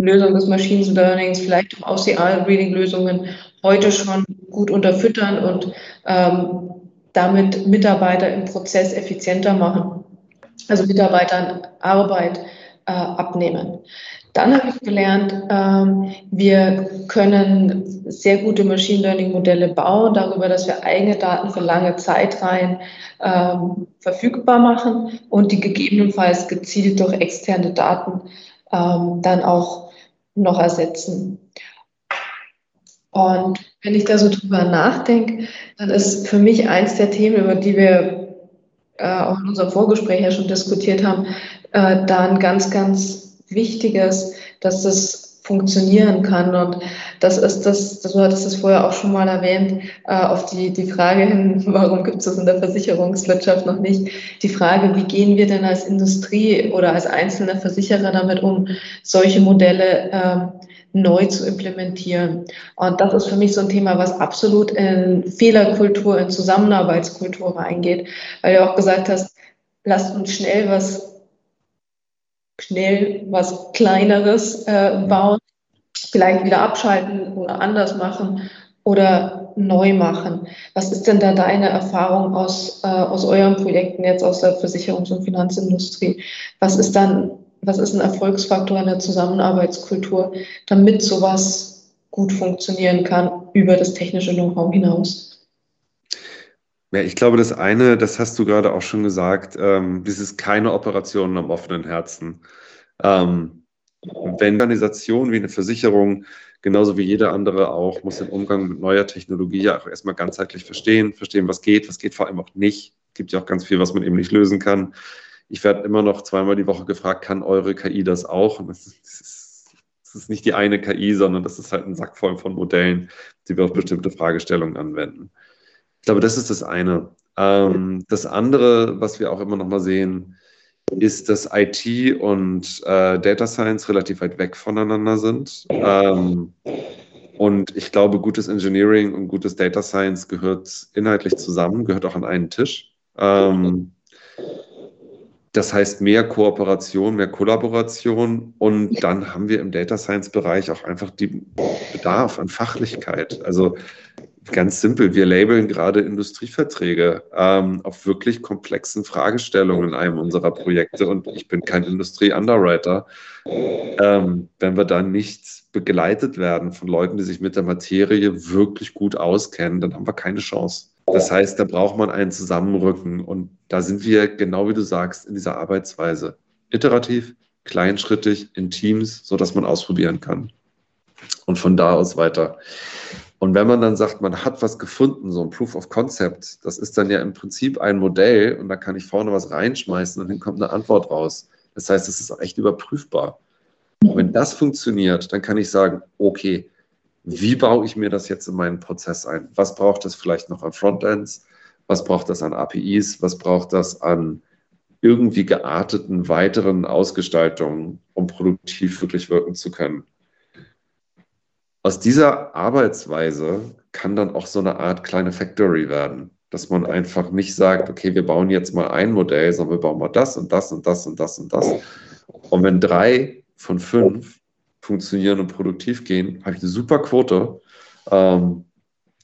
A: Lösung des Machine Learnings, vielleicht auch OCR-Reading-Lösungen heute schon gut unterfüttern und ähm, damit Mitarbeiter im Prozess effizienter machen, also Mitarbeitern Arbeit äh, abnehmen. Dann habe ich gelernt, ähm, wir können sehr gute Machine Learning Modelle bauen, darüber, dass wir eigene Daten für lange Zeitreihen ähm, verfügbar machen und die gegebenenfalls gezielt durch externe Daten ähm, dann auch noch ersetzen. Und wenn ich da so drüber nachdenke, dann ist für mich eins der Themen, über die wir äh, auch in unserem Vorgespräch ja schon diskutiert haben, äh, da ein ganz, ganz Wichtiges, dass das funktionieren kann. Und das ist das, du hattest es vorher auch schon mal erwähnt, äh, auf die, die Frage hin, warum gibt es das in der Versicherungswirtschaft noch nicht? Die Frage, wie gehen wir denn als Industrie oder als einzelne Versicherer damit um, solche Modelle äh, neu zu implementieren. Und das ist für mich so ein Thema, was absolut in Fehlerkultur, in Zusammenarbeitskultur reingeht, weil du auch gesagt hast, lasst uns schnell was, schnell was Kleineres äh, bauen, vielleicht wieder abschalten oder anders machen oder neu machen. Was ist denn da deine Erfahrung aus, äh, aus euren Projekten jetzt aus der Versicherungs- und Finanzindustrie? Was ist dann, was ist ein Erfolgsfaktor in der Zusammenarbeitskultur, damit sowas gut funktionieren kann über das technische Know-how hinaus?
B: Ja, ich glaube, das eine, das hast du gerade auch schon gesagt, ähm, das ist keine Operation am offenen Herzen. Ähm, wenn Organisation wie eine Versicherung genauso wie jeder andere auch, muss den Umgang mit neuer Technologie ja auch erstmal ganzheitlich verstehen, verstehen, was geht, was geht vor allem auch nicht. Es gibt ja auch ganz viel, was man eben nicht lösen kann. Ich werde immer noch zweimal die Woche gefragt, kann eure KI das auch? Und das ist, das ist, das ist nicht die eine KI, sondern das ist halt ein Sack voll von Modellen, die wir auf bestimmte Fragestellungen anwenden. Ich glaube, das ist das eine. Ähm, das andere, was wir auch immer noch mal sehen, ist, dass IT und äh, Data Science relativ weit weg voneinander sind. Ähm, und ich glaube, gutes Engineering und gutes Data Science gehört inhaltlich zusammen, gehört auch an einen Tisch. Ähm, das heißt mehr Kooperation, mehr Kollaboration und dann haben wir im Data Science Bereich auch einfach den Bedarf an Fachlichkeit. Also ganz simpel, wir labeln gerade Industrieverträge ähm, auf wirklich komplexen Fragestellungen in einem unserer Projekte und ich bin kein Industrie-Underwriter. Ähm, wenn wir dann nicht begleitet werden von Leuten, die sich mit der Materie wirklich gut auskennen, dann haben wir keine Chance. Das heißt, da braucht man einen Zusammenrücken und da sind wir, genau wie du sagst, in dieser Arbeitsweise. Iterativ, kleinschrittig, in Teams, sodass man ausprobieren kann. Und von da aus weiter. Und wenn man dann sagt, man hat was gefunden, so ein Proof of Concept, das ist dann ja im Prinzip ein Modell und da kann ich vorne was reinschmeißen und dann kommt eine Antwort raus. Das heißt, es ist echt überprüfbar. Und wenn das funktioniert, dann kann ich sagen, okay, wie baue ich mir das jetzt in meinen Prozess ein? Was braucht es vielleicht noch an Frontends? Was braucht das an APIs? Was braucht das an irgendwie gearteten weiteren Ausgestaltungen, um produktiv wirklich wirken zu können? aus dieser Arbeitsweise kann dann auch so eine Art kleine Factory werden, dass man einfach nicht sagt, okay, wir bauen jetzt mal ein Modell, sondern wir bauen mal das und das und das und das und das. Und wenn drei von fünf funktionieren und produktiv gehen, habe ich eine super Quote. Ähm,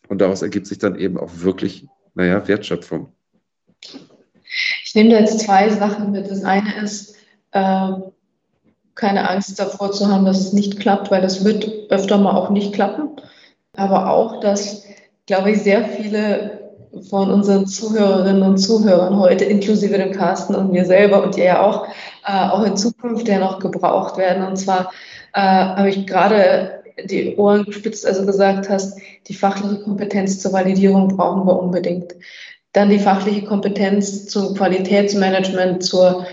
B: und daraus ergibt sich dann eben auch wirklich, naja, Wertschöpfung.
A: Ich nehme da jetzt zwei Sachen mit. Das eine ist, ähm, keine Angst davor zu haben, dass es nicht klappt, weil das wird öfter mal auch nicht klappen. Aber auch, dass, glaube ich, sehr viele von unseren Zuhörerinnen und Zuhörern heute, inklusive dem Carsten und mir selber und ihr ja auch, äh, auch in Zukunft ja noch gebraucht werden. Und zwar äh, habe ich gerade die Ohren gespitzt, also gesagt hast, die fachliche Kompetenz zur Validierung brauchen wir unbedingt. Dann die fachliche Kompetenz zum Qualitätsmanagement, zur,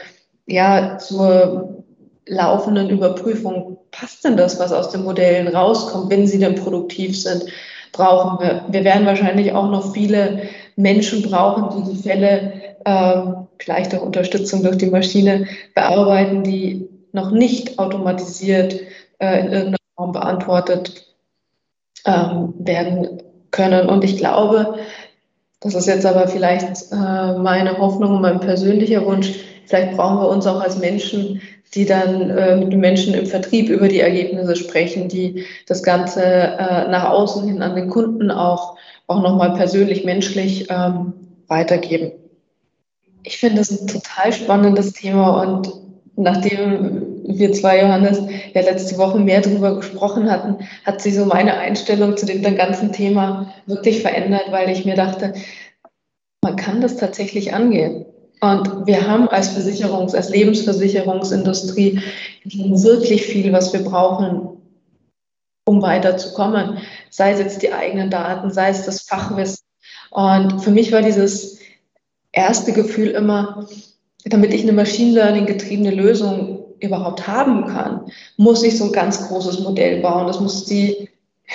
A: ja, zur laufenden Überprüfung, passt denn das, was aus den Modellen rauskommt, wenn sie denn produktiv sind, brauchen wir. Wir werden wahrscheinlich auch noch viele Menschen brauchen, die die Fälle, ähm, vielleicht auch Unterstützung durch die Maschine, bearbeiten, die noch nicht automatisiert äh, in irgendeiner Form beantwortet ähm, werden können. Und ich glaube, das ist jetzt aber vielleicht äh, meine Hoffnung und mein persönlicher Wunsch, vielleicht brauchen wir uns auch als Menschen die dann äh, mit den Menschen im Vertrieb über die Ergebnisse sprechen, die das Ganze äh, nach außen hin an den Kunden auch, auch nochmal persönlich, menschlich ähm, weitergeben. Ich finde das ein total spannendes Thema und nachdem wir zwei, Johannes, ja letzte Woche mehr darüber gesprochen hatten, hat sich so meine Einstellung zu dem ganzen Thema wirklich verändert, weil ich mir dachte, man kann das tatsächlich angehen. Und wir haben als Versicherungs-, als Lebensversicherungsindustrie wirklich viel, was wir brauchen, um weiterzukommen. Sei es jetzt die eigenen Daten, sei es das Fachwissen. Und für mich war dieses erste Gefühl immer, damit ich eine Machine Learning getriebene Lösung überhaupt haben kann, muss ich so ein ganz großes Modell bauen. Das muss die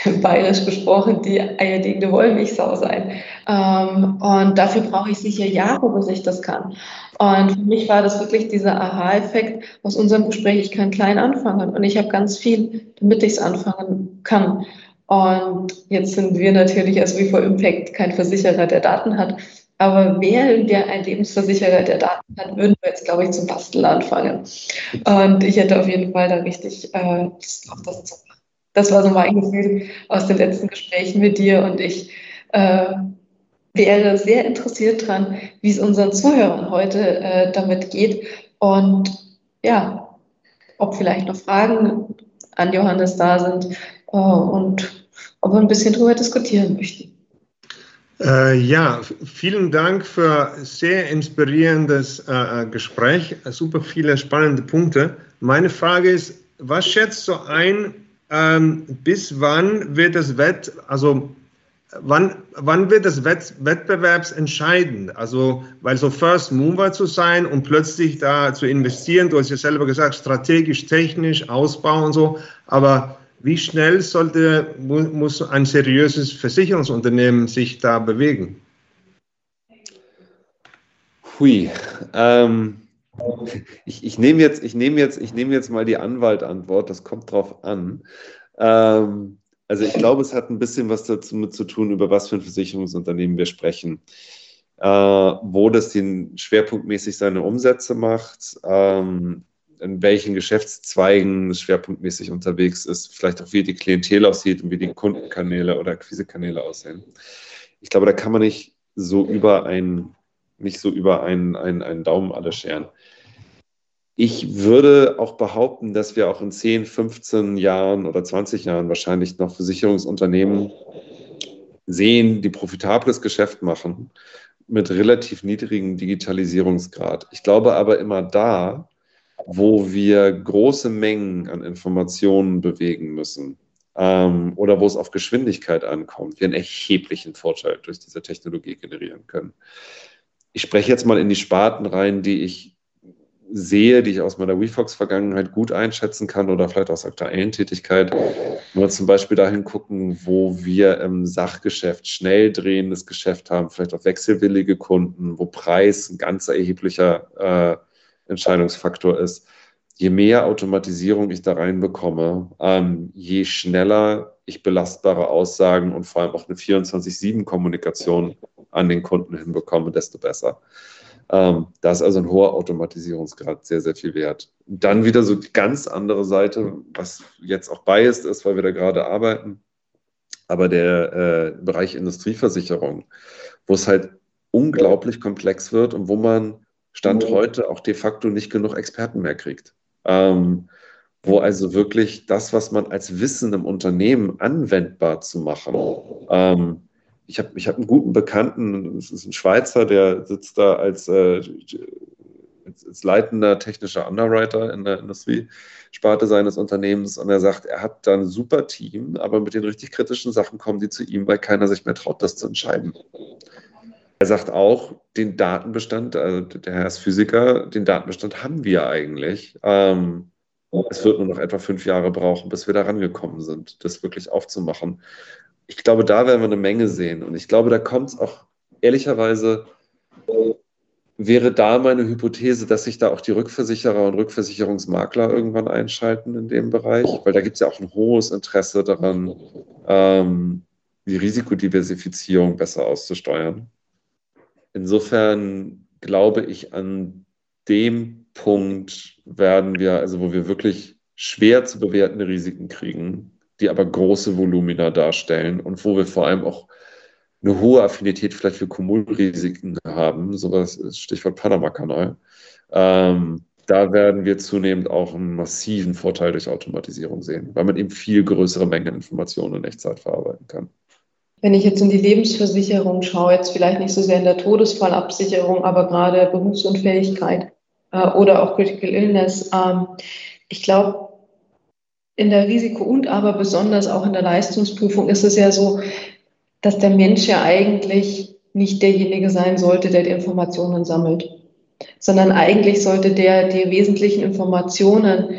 A: bayerisch gesprochen, die eierlegende Wollmilchsau sein. Ähm, und dafür brauche ich sicher Jahre, bis ich das kann. Und für mich war das wirklich dieser Aha-Effekt aus unserem Gespräch, ich kann klein anfangen und ich habe ganz viel, damit ich es anfangen kann. Und jetzt sind wir natürlich als WV Impact kein Versicherer, der Daten hat. Aber wir ein Lebensversicherer, der Daten hat, würden wir jetzt, glaube ich, zum Basteln anfangen. Und ich hätte auf jeden Fall da richtig äh, auf das zu machen. Das war so mein Gefühl aus den letzten Gesprächen mit dir und ich äh, wäre sehr interessiert dran, wie es unseren Zuhörern heute äh, damit geht und ja, ob vielleicht noch Fragen an Johannes da sind äh, und ob wir ein bisschen drüber diskutieren möchten.
D: Äh, ja, vielen Dank für sehr inspirierendes äh, Gespräch, super viele spannende Punkte. Meine Frage ist, was schätzt du ein, ähm, bis wann wird das Wett, also wann, wann wird das Wett, wettbewerbsentscheidend? Also, weil so First Mover zu sein und plötzlich da zu investieren, du hast ja selber gesagt, strategisch, technisch, Ausbau und so, aber wie schnell sollte, muss ein seriöses Versicherungsunternehmen sich da bewegen?
B: Hui, ähm, ich, ich nehme jetzt, ich nehme jetzt, ich nehme jetzt mal die Anwaltantwort, das kommt drauf an. Ähm, also ich glaube, es hat ein bisschen was dazu mit zu tun, über was für ein Versicherungsunternehmen wir sprechen. Äh, wo das den schwerpunktmäßig seine Umsätze macht, ähm, in welchen Geschäftszweigen es schwerpunktmäßig unterwegs ist, vielleicht auch wie die Klientel aussieht und wie die Kundenkanäle oder Akquisekanäle aussehen. Ich glaube, da kann man nicht so über ein, nicht so über einen, einen, einen Daumen alle scheren. Ich würde auch behaupten, dass wir auch in 10, 15 Jahren oder 20 Jahren wahrscheinlich noch Versicherungsunternehmen sehen, die profitables Geschäft machen mit relativ niedrigem Digitalisierungsgrad. Ich glaube aber immer da, wo wir große Mengen an Informationen bewegen müssen ähm, oder wo es auf Geschwindigkeit ankommt, wir einen erheblichen Vorteil durch diese Technologie generieren können. Ich spreche jetzt mal in die Sparten rein, die ich sehe, die ich aus meiner WeFox-Vergangenheit gut einschätzen kann oder vielleicht aus aktuellen Tätigkeit. Wenn wir zum Beispiel dahin gucken, wo wir im Sachgeschäft schnell drehendes Geschäft haben, vielleicht auch wechselwillige Kunden, wo Preis ein ganz erheblicher äh, Entscheidungsfaktor ist. Je mehr Automatisierung ich da reinbekomme, ähm, je schneller ich belastbare Aussagen und vor allem auch eine 24-7-Kommunikation an den Kunden hinbekomme, desto besser. Ähm, da ist also ein hoher Automatisierungsgrad sehr, sehr viel wert. Dann wieder so die ganz andere Seite, was jetzt auch biased ist, weil wir da gerade arbeiten, aber der äh, Bereich Industrieversicherung, wo es halt unglaublich komplex wird und wo man Stand heute auch de facto nicht genug Experten mehr kriegt. Ähm, wo also wirklich das, was man als Wissen im Unternehmen anwendbar zu machen. Ähm, ich habe ich hab einen guten Bekannten, das ist ein Schweizer, der sitzt da als, äh, als, als leitender technischer Underwriter in der Industriesparte seines Unternehmens und er sagt, er hat da ein super Team, aber mit den richtig kritischen Sachen kommen die zu ihm, weil keiner sich mehr traut, das zu entscheiden. Er sagt auch, den Datenbestand, also der Herr ist Physiker, den Datenbestand haben wir eigentlich. Ähm, es wird nur noch etwa fünf Jahre brauchen, bis wir da rangekommen sind, das wirklich aufzumachen. Ich glaube, da werden wir eine Menge sehen. Und ich glaube, da kommt es auch ehrlicherweise, wäre da meine Hypothese, dass sich da auch die Rückversicherer und Rückversicherungsmakler irgendwann einschalten in dem Bereich, weil da gibt es ja auch ein hohes Interesse daran, ähm, die Risikodiversifizierung besser auszusteuern. Insofern glaube ich, an dem Punkt werden wir, also wo wir wirklich schwer zu bewertende Risiken kriegen, die aber große Volumina darstellen und wo wir vor allem auch eine hohe Affinität vielleicht für Kumulrisiken haben, sowas ist Stichwort Panama-Kanal. Ähm, da werden wir zunehmend auch einen massiven Vorteil durch Automatisierung sehen, weil man eben viel größere Mengen Informationen in Echtzeit verarbeiten kann.
A: Wenn ich jetzt in die Lebensversicherung schaue, jetzt vielleicht nicht so sehr in der Todesfallabsicherung, aber gerade Berufsunfähigkeit äh, oder auch Critical Illness, ähm, ich glaube, in der Risiko- und aber besonders auch in der Leistungsprüfung ist es ja so, dass der Mensch ja eigentlich nicht derjenige sein sollte, der die Informationen sammelt, sondern eigentlich sollte der die wesentlichen Informationen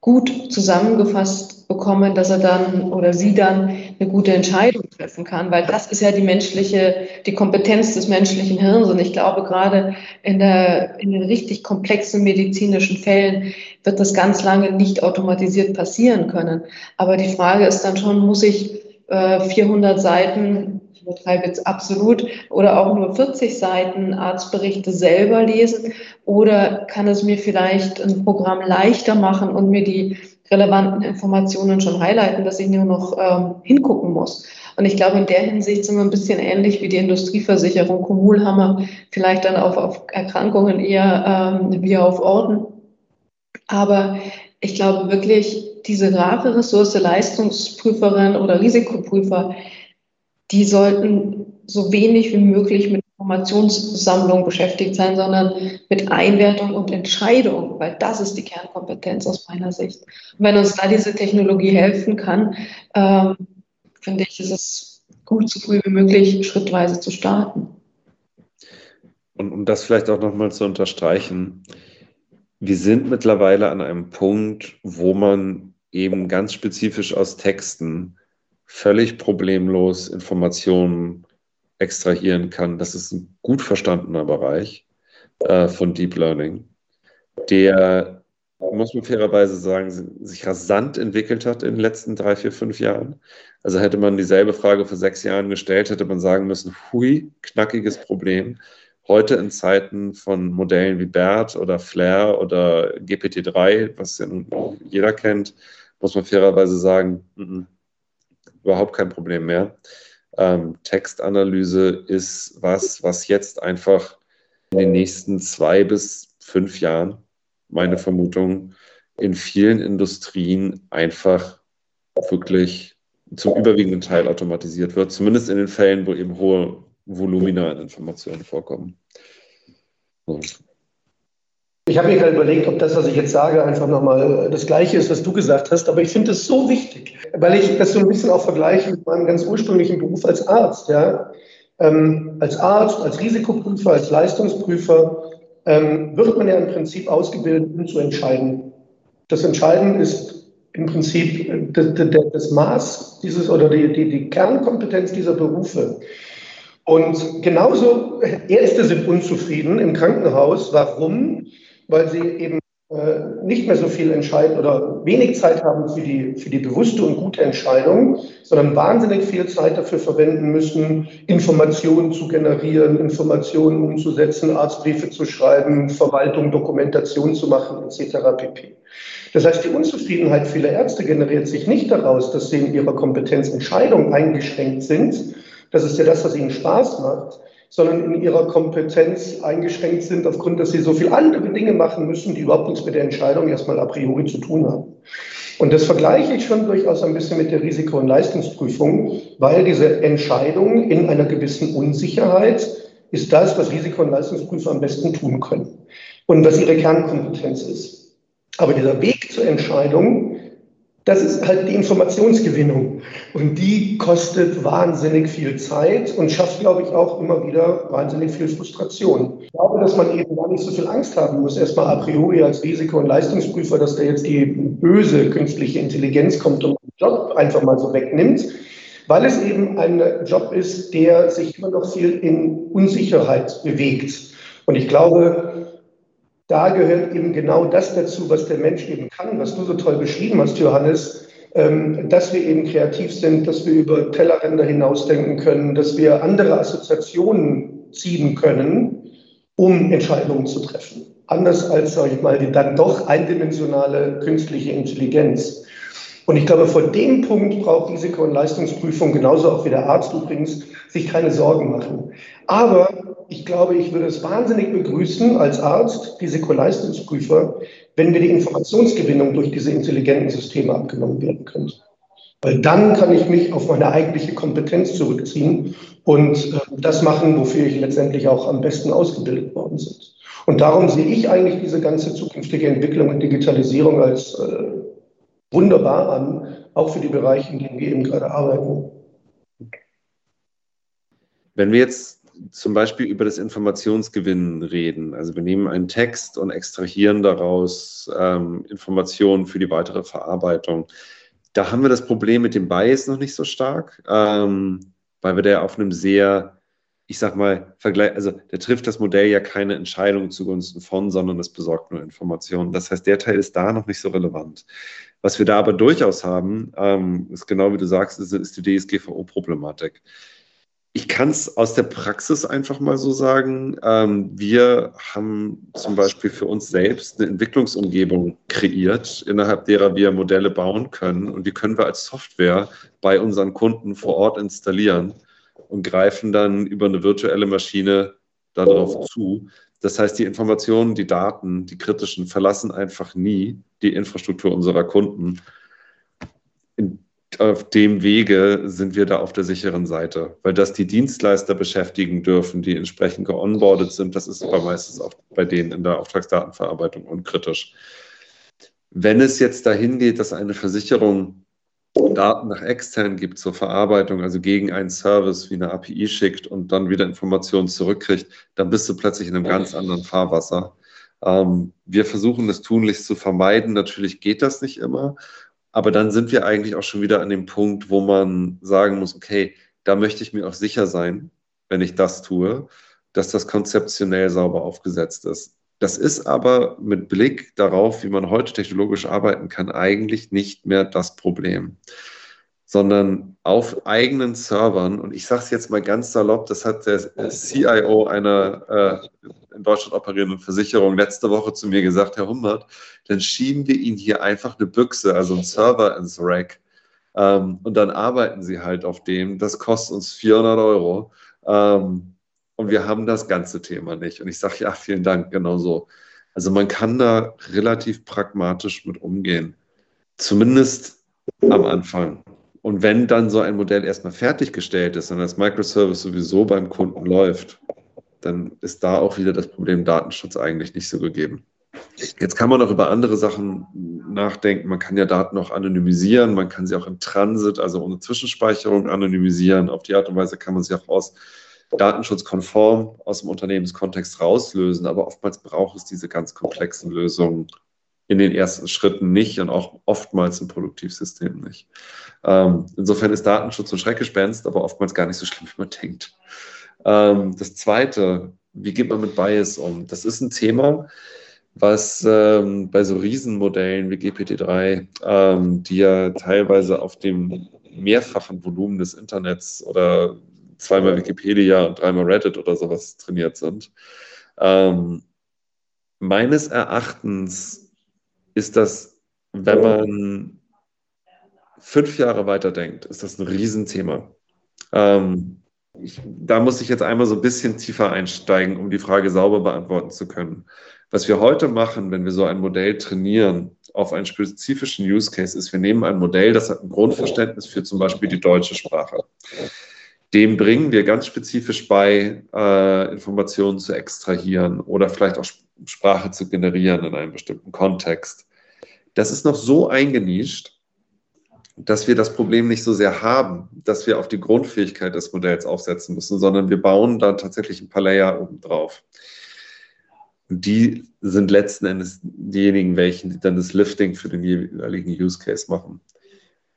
A: gut zusammengefasst bekommen, dass er dann oder sie dann eine gute Entscheidung treffen kann, weil das ist ja die menschliche, die Kompetenz des menschlichen Hirns. Und ich glaube, gerade in, der, in den richtig komplexen medizinischen Fällen wird das ganz lange nicht automatisiert passieren können. Aber die Frage ist dann schon, muss ich äh, 400 Seiten übertreibe jetzt absolut, oder auch nur 40 Seiten Arztberichte selber lesen? Oder kann es mir vielleicht ein Programm leichter machen und mir die relevanten Informationen schon highlighten, dass ich nur noch ähm, hingucken muss? Und ich glaube, in der Hinsicht sind wir ein bisschen ähnlich wie die Industrieversicherung. Wir vielleicht dann auf, auf Erkrankungen eher ähm, wie auf Orten. Aber ich glaube wirklich, diese rare Ressource Leistungsprüferin oder Risikoprüfer, die sollten so wenig wie möglich mit Informationssammlung beschäftigt sein, sondern mit Einwertung und Entscheidung, weil das ist die Kernkompetenz aus meiner Sicht. Und wenn uns da diese Technologie helfen kann, ähm, finde ich, ist es gut, so früh wie möglich schrittweise zu starten.
B: Und um das vielleicht auch nochmal zu unterstreichen, wir sind mittlerweile an einem Punkt, wo man eben ganz spezifisch aus Texten völlig problemlos Informationen extrahieren kann. Das ist ein gut verstandener Bereich äh, von Deep Learning, der, muss man fairerweise sagen, sich rasant entwickelt hat in den letzten drei, vier, fünf Jahren. Also hätte man dieselbe Frage vor sechs Jahren gestellt, hätte man sagen müssen, hui, knackiges Problem. Heute in Zeiten von Modellen wie BERT oder Flair oder GPT-3, was ja nun jeder kennt, muss man fairerweise sagen, n -n, überhaupt kein Problem mehr. Ähm, Textanalyse ist was, was jetzt einfach in den nächsten zwei bis fünf Jahren, meine Vermutung, in vielen Industrien einfach wirklich zum überwiegenden Teil automatisiert wird, zumindest in den Fällen, wo eben hohe Volumina an Informationen vorkommen.
E: So. Ich habe mir gerade überlegt, ob das, was ich jetzt sage, einfach nochmal das Gleiche ist, was du gesagt hast. Aber ich finde es so wichtig, weil ich das so ein bisschen auch vergleiche mit meinem ganz ursprünglichen Beruf als Arzt. Ja? Ähm, als Arzt, als Risikoprüfer, als Leistungsprüfer ähm, wird man ja im Prinzip ausgebildet, um zu entscheiden. Das Entscheiden ist im Prinzip das, das Maß dieses oder die, die, die Kernkompetenz dieser Berufe. Und genauso Ärzte sind unzufrieden im Krankenhaus. Warum? Weil sie eben äh, nicht mehr so viel entscheiden oder wenig Zeit haben für die, für die bewusste und gute Entscheidung, sondern wahnsinnig viel Zeit dafür verwenden müssen, Informationen zu generieren, Informationen umzusetzen, Arztbriefe zu schreiben, Verwaltung, Dokumentation zu machen, etc. pp. Das heißt, die Unzufriedenheit vieler Ärzte generiert sich nicht daraus, dass sie in ihrer Kompetenz Entscheidungen eingeschränkt sind. Das ist ja das, was ihnen Spaß macht, sondern in ihrer Kompetenz eingeschränkt sind, aufgrund, dass sie so viele andere Dinge machen müssen, die überhaupt nichts mit der Entscheidung erstmal a priori zu tun haben. Und das vergleiche ich schon durchaus ein bisschen mit der Risiko- und Leistungsprüfung, weil diese Entscheidung in einer gewissen Unsicherheit ist das, was Risiko- und Leistungsprüfer am besten tun können und was ihre Kernkompetenz ist. Aber dieser Weg zur Entscheidung das ist halt die Informationsgewinnung. Und die kostet wahnsinnig viel Zeit und schafft, glaube ich, auch immer wieder wahnsinnig viel Frustration. Ich glaube, dass man eben gar nicht so viel Angst haben muss, erstmal a priori als Risiko- und Leistungsprüfer, dass da jetzt die böse künstliche Intelligenz kommt und den Job einfach mal so wegnimmt, weil es eben ein Job ist, der sich immer noch viel in Unsicherheit bewegt. Und ich glaube, da gehört eben genau das dazu, was der Mensch eben kann, was du so toll beschrieben hast, Johannes, ähm, dass wir eben kreativ sind, dass wir über Tellerränder hinausdenken können, dass wir andere Assoziationen ziehen können, um Entscheidungen zu treffen. Anders als, sage ich mal, die dann doch eindimensionale künstliche Intelligenz. Und ich glaube, vor dem Punkt braucht Risiko- und Leistungsprüfung, genauso auch wie der Arzt übrigens, sich keine Sorgen machen. Aber ich glaube, ich würde es wahnsinnig begrüßen als Arzt, Risikoleistungsprüfer, wenn mir die Informationsgewinnung durch diese intelligenten Systeme abgenommen werden könnte. Weil dann kann ich mich auf meine eigentliche Kompetenz zurückziehen und äh, das machen, wofür ich letztendlich auch am besten ausgebildet worden bin. Und darum sehe ich eigentlich diese ganze zukünftige Entwicklung und Digitalisierung als äh, wunderbar an, auch für die Bereiche, in denen wir eben gerade arbeiten.
B: Wenn wir jetzt zum Beispiel über das Informationsgewinnen reden. Also wir nehmen einen Text und extrahieren daraus ähm, Informationen für die weitere Verarbeitung. Da haben wir das Problem mit dem Bias noch nicht so stark, ähm, weil wir da auf einem sehr, ich sag mal, Vergleich, also da trifft das Modell ja keine Entscheidung zugunsten von, sondern es besorgt nur Informationen. Das heißt, der Teil ist da noch nicht so relevant. Was wir da aber durchaus haben, ähm, ist genau wie du sagst, ist, ist die DSGVO-Problematik. Ich kann es aus der Praxis einfach mal so sagen. Ähm, wir haben zum Beispiel für uns selbst eine Entwicklungsumgebung kreiert, innerhalb derer wir Modelle bauen können. Und die können wir als Software bei unseren Kunden vor Ort installieren und greifen dann über eine virtuelle Maschine darauf zu. Das heißt, die Informationen, die Daten, die kritischen verlassen einfach nie die Infrastruktur unserer Kunden. In auf dem Wege sind wir da auf der sicheren Seite, weil das die Dienstleister beschäftigen dürfen, die entsprechend geonboardet sind. Das ist aber meistens auch bei denen in der Auftragsdatenverarbeitung unkritisch. Wenn es jetzt dahin geht, dass eine Versicherung Daten nach extern gibt zur Verarbeitung, also gegen einen Service wie eine API schickt und dann wieder Informationen zurückkriegt, dann bist du plötzlich in einem ganz anderen Fahrwasser. Ähm, wir versuchen das tunlichst zu vermeiden. Natürlich geht das nicht immer. Aber dann sind wir eigentlich auch schon wieder an dem Punkt, wo man sagen muss, okay, da möchte ich mir auch sicher sein, wenn ich das tue, dass das konzeptionell sauber aufgesetzt ist. Das ist aber mit Blick darauf, wie man heute technologisch arbeiten kann, eigentlich nicht mehr das Problem sondern auf eigenen Servern. Und ich sage es jetzt mal ganz salopp, das hat der CIO einer äh, in Deutschland operierenden Versicherung letzte Woche zu mir gesagt, Herr Humbert, dann schieben wir Ihnen hier einfach eine Büchse, also einen Server ins Rack. Ähm, und dann arbeiten Sie halt auf dem. Das kostet uns 400 Euro. Ähm, und wir haben das ganze Thema nicht. Und ich sage, ja, vielen Dank, genau so. Also man kann da relativ pragmatisch mit umgehen. Zumindest am Anfang. Und wenn dann so ein Modell erstmal fertiggestellt ist und das Microservice sowieso beim Kunden läuft, dann ist da auch wieder das Problem Datenschutz eigentlich nicht so gegeben. Jetzt kann man auch über andere Sachen nachdenken. Man kann ja Daten auch anonymisieren, man kann sie auch im Transit, also ohne Zwischenspeicherung anonymisieren. Auf die Art und Weise kann man sie auch aus datenschutzkonform aus dem Unternehmenskontext rauslösen. Aber oftmals braucht es diese ganz komplexen Lösungen in den ersten Schritten nicht und auch oftmals im Produktivsystem nicht. Ähm, insofern ist Datenschutz ein Schreckgespenst, aber oftmals gar nicht so schlimm, wie man denkt. Ähm, das Zweite, wie geht man mit Bias um? Das ist ein Thema, was ähm, bei so Riesenmodellen wie GPT-3, ähm, die ja teilweise auf dem mehrfachen Volumen des Internets oder zweimal Wikipedia und dreimal Reddit oder sowas trainiert sind, ähm, meines Erachtens ist das, wenn man fünf Jahre weiter denkt, ist das ein Riesenthema. Ähm, ich, da muss ich jetzt einmal so ein bisschen tiefer einsteigen, um die Frage sauber beantworten zu können. Was wir heute machen, wenn wir so ein Modell trainieren auf einen spezifischen Use Case, ist, wir nehmen ein Modell, das hat ein Grundverständnis für zum Beispiel die deutsche Sprache. Dem bringen wir ganz spezifisch bei, äh, Informationen zu extrahieren oder vielleicht auch Sprache zu generieren in einem bestimmten Kontext. Das ist noch so eingenischt, dass wir das Problem nicht so sehr haben, dass wir auf die Grundfähigkeit des Modells aufsetzen müssen, sondern wir bauen da tatsächlich ein paar Layer oben drauf. Die sind letzten Endes diejenigen, welchen dann das Lifting für den jeweiligen Use Case machen.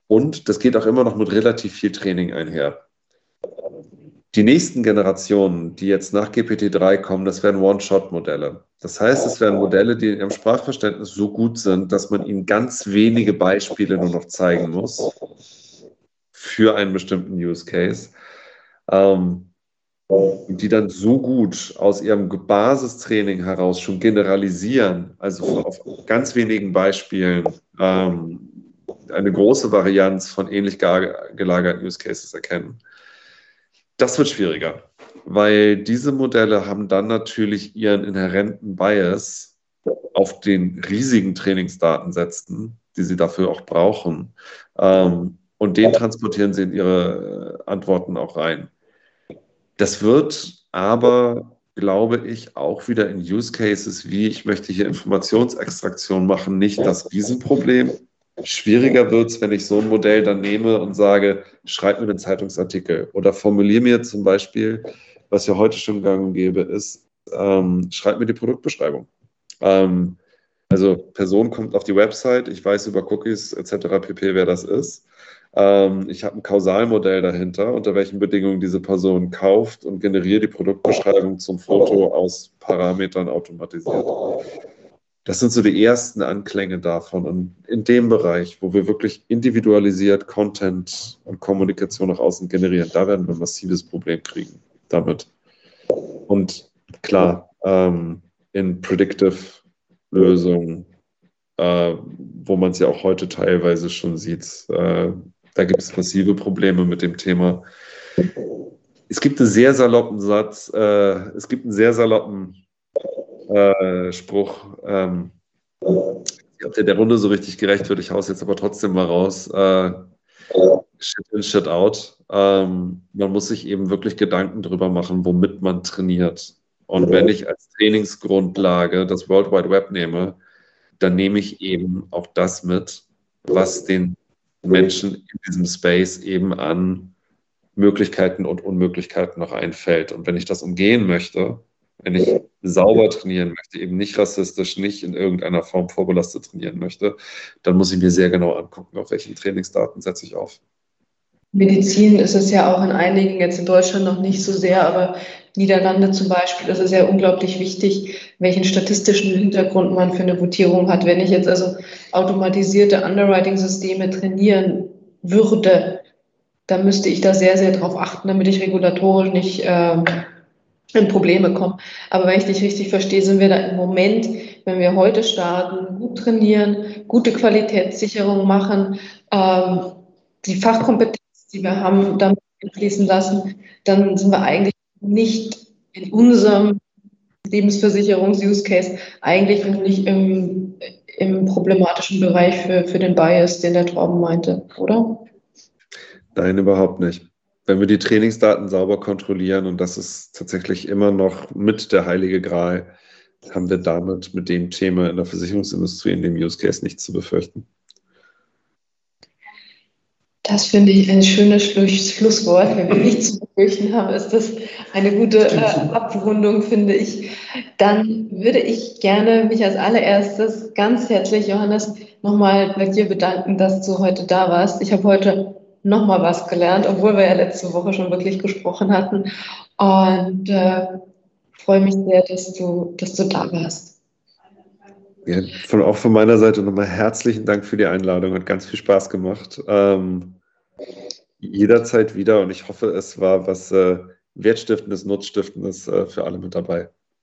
B: Und das geht auch immer noch mit relativ viel Training einher. Die nächsten Generationen, die jetzt nach GPT-3 kommen, das werden One-Shot-Modelle. Das heißt, es werden Modelle, die in ihrem Sprachverständnis so gut sind, dass man ihnen ganz wenige Beispiele nur noch zeigen muss für einen bestimmten Use Case, ähm, die dann so gut aus ihrem Basistraining heraus schon generalisieren, also auf ganz wenigen Beispielen ähm, eine große Varianz von ähnlich gelagerten Use Cases erkennen. Das wird schwieriger, weil diese Modelle haben dann natürlich ihren inhärenten Bias auf den riesigen Trainingsdatensätzen, die sie dafür auch brauchen. Ähm, und den transportieren sie in ihre Antworten auch rein. Das wird aber, glaube ich, auch wieder in Use Cases wie ich möchte hier Informationsextraktion machen, nicht das Riesenproblem. Schwieriger wird es, wenn ich so ein Modell dann nehme und sage, schreib mir einen Zeitungsartikel oder formuliere mir zum Beispiel, was ja heute schon gang und gäbe ist, ähm, schreib mir die Produktbeschreibung. Ähm, Also Person kommt auf die Website, ich weiß über Cookies etc. pp, wer das ist. Ähm, ich habe ein Kausalmodell dahinter, unter welchen Bedingungen diese Person kauft und generiere die Produktbeschreibung zum Foto aus Parametern automatisiert. Das sind so die ersten Anklänge davon. Und in dem Bereich, wo wir wirklich individualisiert Content und Kommunikation nach außen generieren, da werden wir ein massives Problem kriegen damit. Und klar, ähm, in Predictive-Lösungen, äh, wo man es ja auch heute teilweise schon sieht, äh, da gibt es massive Probleme mit dem Thema. Es gibt einen sehr saloppen Satz, äh, es gibt einen sehr saloppen äh, Spruch. Ähm, ich glaube, der der Runde so richtig gerecht wird. Ich haue es jetzt aber trotzdem mal raus. Äh, shit in, shit out. Ähm, man muss sich eben wirklich Gedanken darüber machen, womit man trainiert. Und wenn ich als Trainingsgrundlage das World Wide Web nehme, dann nehme ich eben auch das mit, was den Menschen in diesem Space eben an Möglichkeiten und Unmöglichkeiten noch einfällt. Und wenn ich das umgehen möchte, wenn ich sauber trainieren möchte, eben nicht rassistisch, nicht in irgendeiner Form vorbelastet trainieren möchte, dann muss ich mir sehr genau angucken, auf welchen Trainingsdaten setze ich auf.
A: Medizin ist es ja auch in einigen, jetzt in Deutschland noch nicht so sehr, aber Niederlande zum Beispiel, ist es ja unglaublich wichtig, welchen statistischen Hintergrund man für eine Votierung hat. Wenn ich jetzt also automatisierte Underwriting-Systeme trainieren würde, dann müsste ich da sehr, sehr drauf achten, damit ich regulatorisch nicht äh, in Probleme komme. Aber wenn ich dich richtig verstehe, sind wir da im Moment, wenn wir heute starten, gut trainieren, gute Qualitätssicherung machen, ähm, die Fachkompetenz, die wir haben, damit fließen lassen, dann sind wir eigentlich nicht in unserem Lebensversicherungs-Use-Case eigentlich nicht im, im problematischen Bereich für, für den Bias, den der Torben meinte, oder?
B: Nein, überhaupt nicht wenn wir die Trainingsdaten sauber kontrollieren, und das ist tatsächlich immer noch mit der heilige Gral, haben wir damit mit dem Thema in der Versicherungsindustrie, in dem Use Case nichts zu befürchten.
A: Das finde ich ein schönes Schlusswort. Wenn wir nichts zu befürchten haben, ist das eine gute äh, Abrundung, finde ich. Dann würde ich gerne mich als allererstes ganz herzlich, Johannes, nochmal bei dir bedanken, dass du heute da warst. Ich habe heute nochmal was gelernt, obwohl wir ja letzte Woche schon wirklich gesprochen hatten. Und äh, freue mich sehr, dass du, dass du da warst.
B: Ja, von, auch von meiner Seite nochmal herzlichen Dank für die Einladung. Hat ganz viel Spaß gemacht. Ähm, jederzeit wieder und ich hoffe, es war was äh, Wertstiftendes, Nutzstiftendes äh, für alle mit dabei.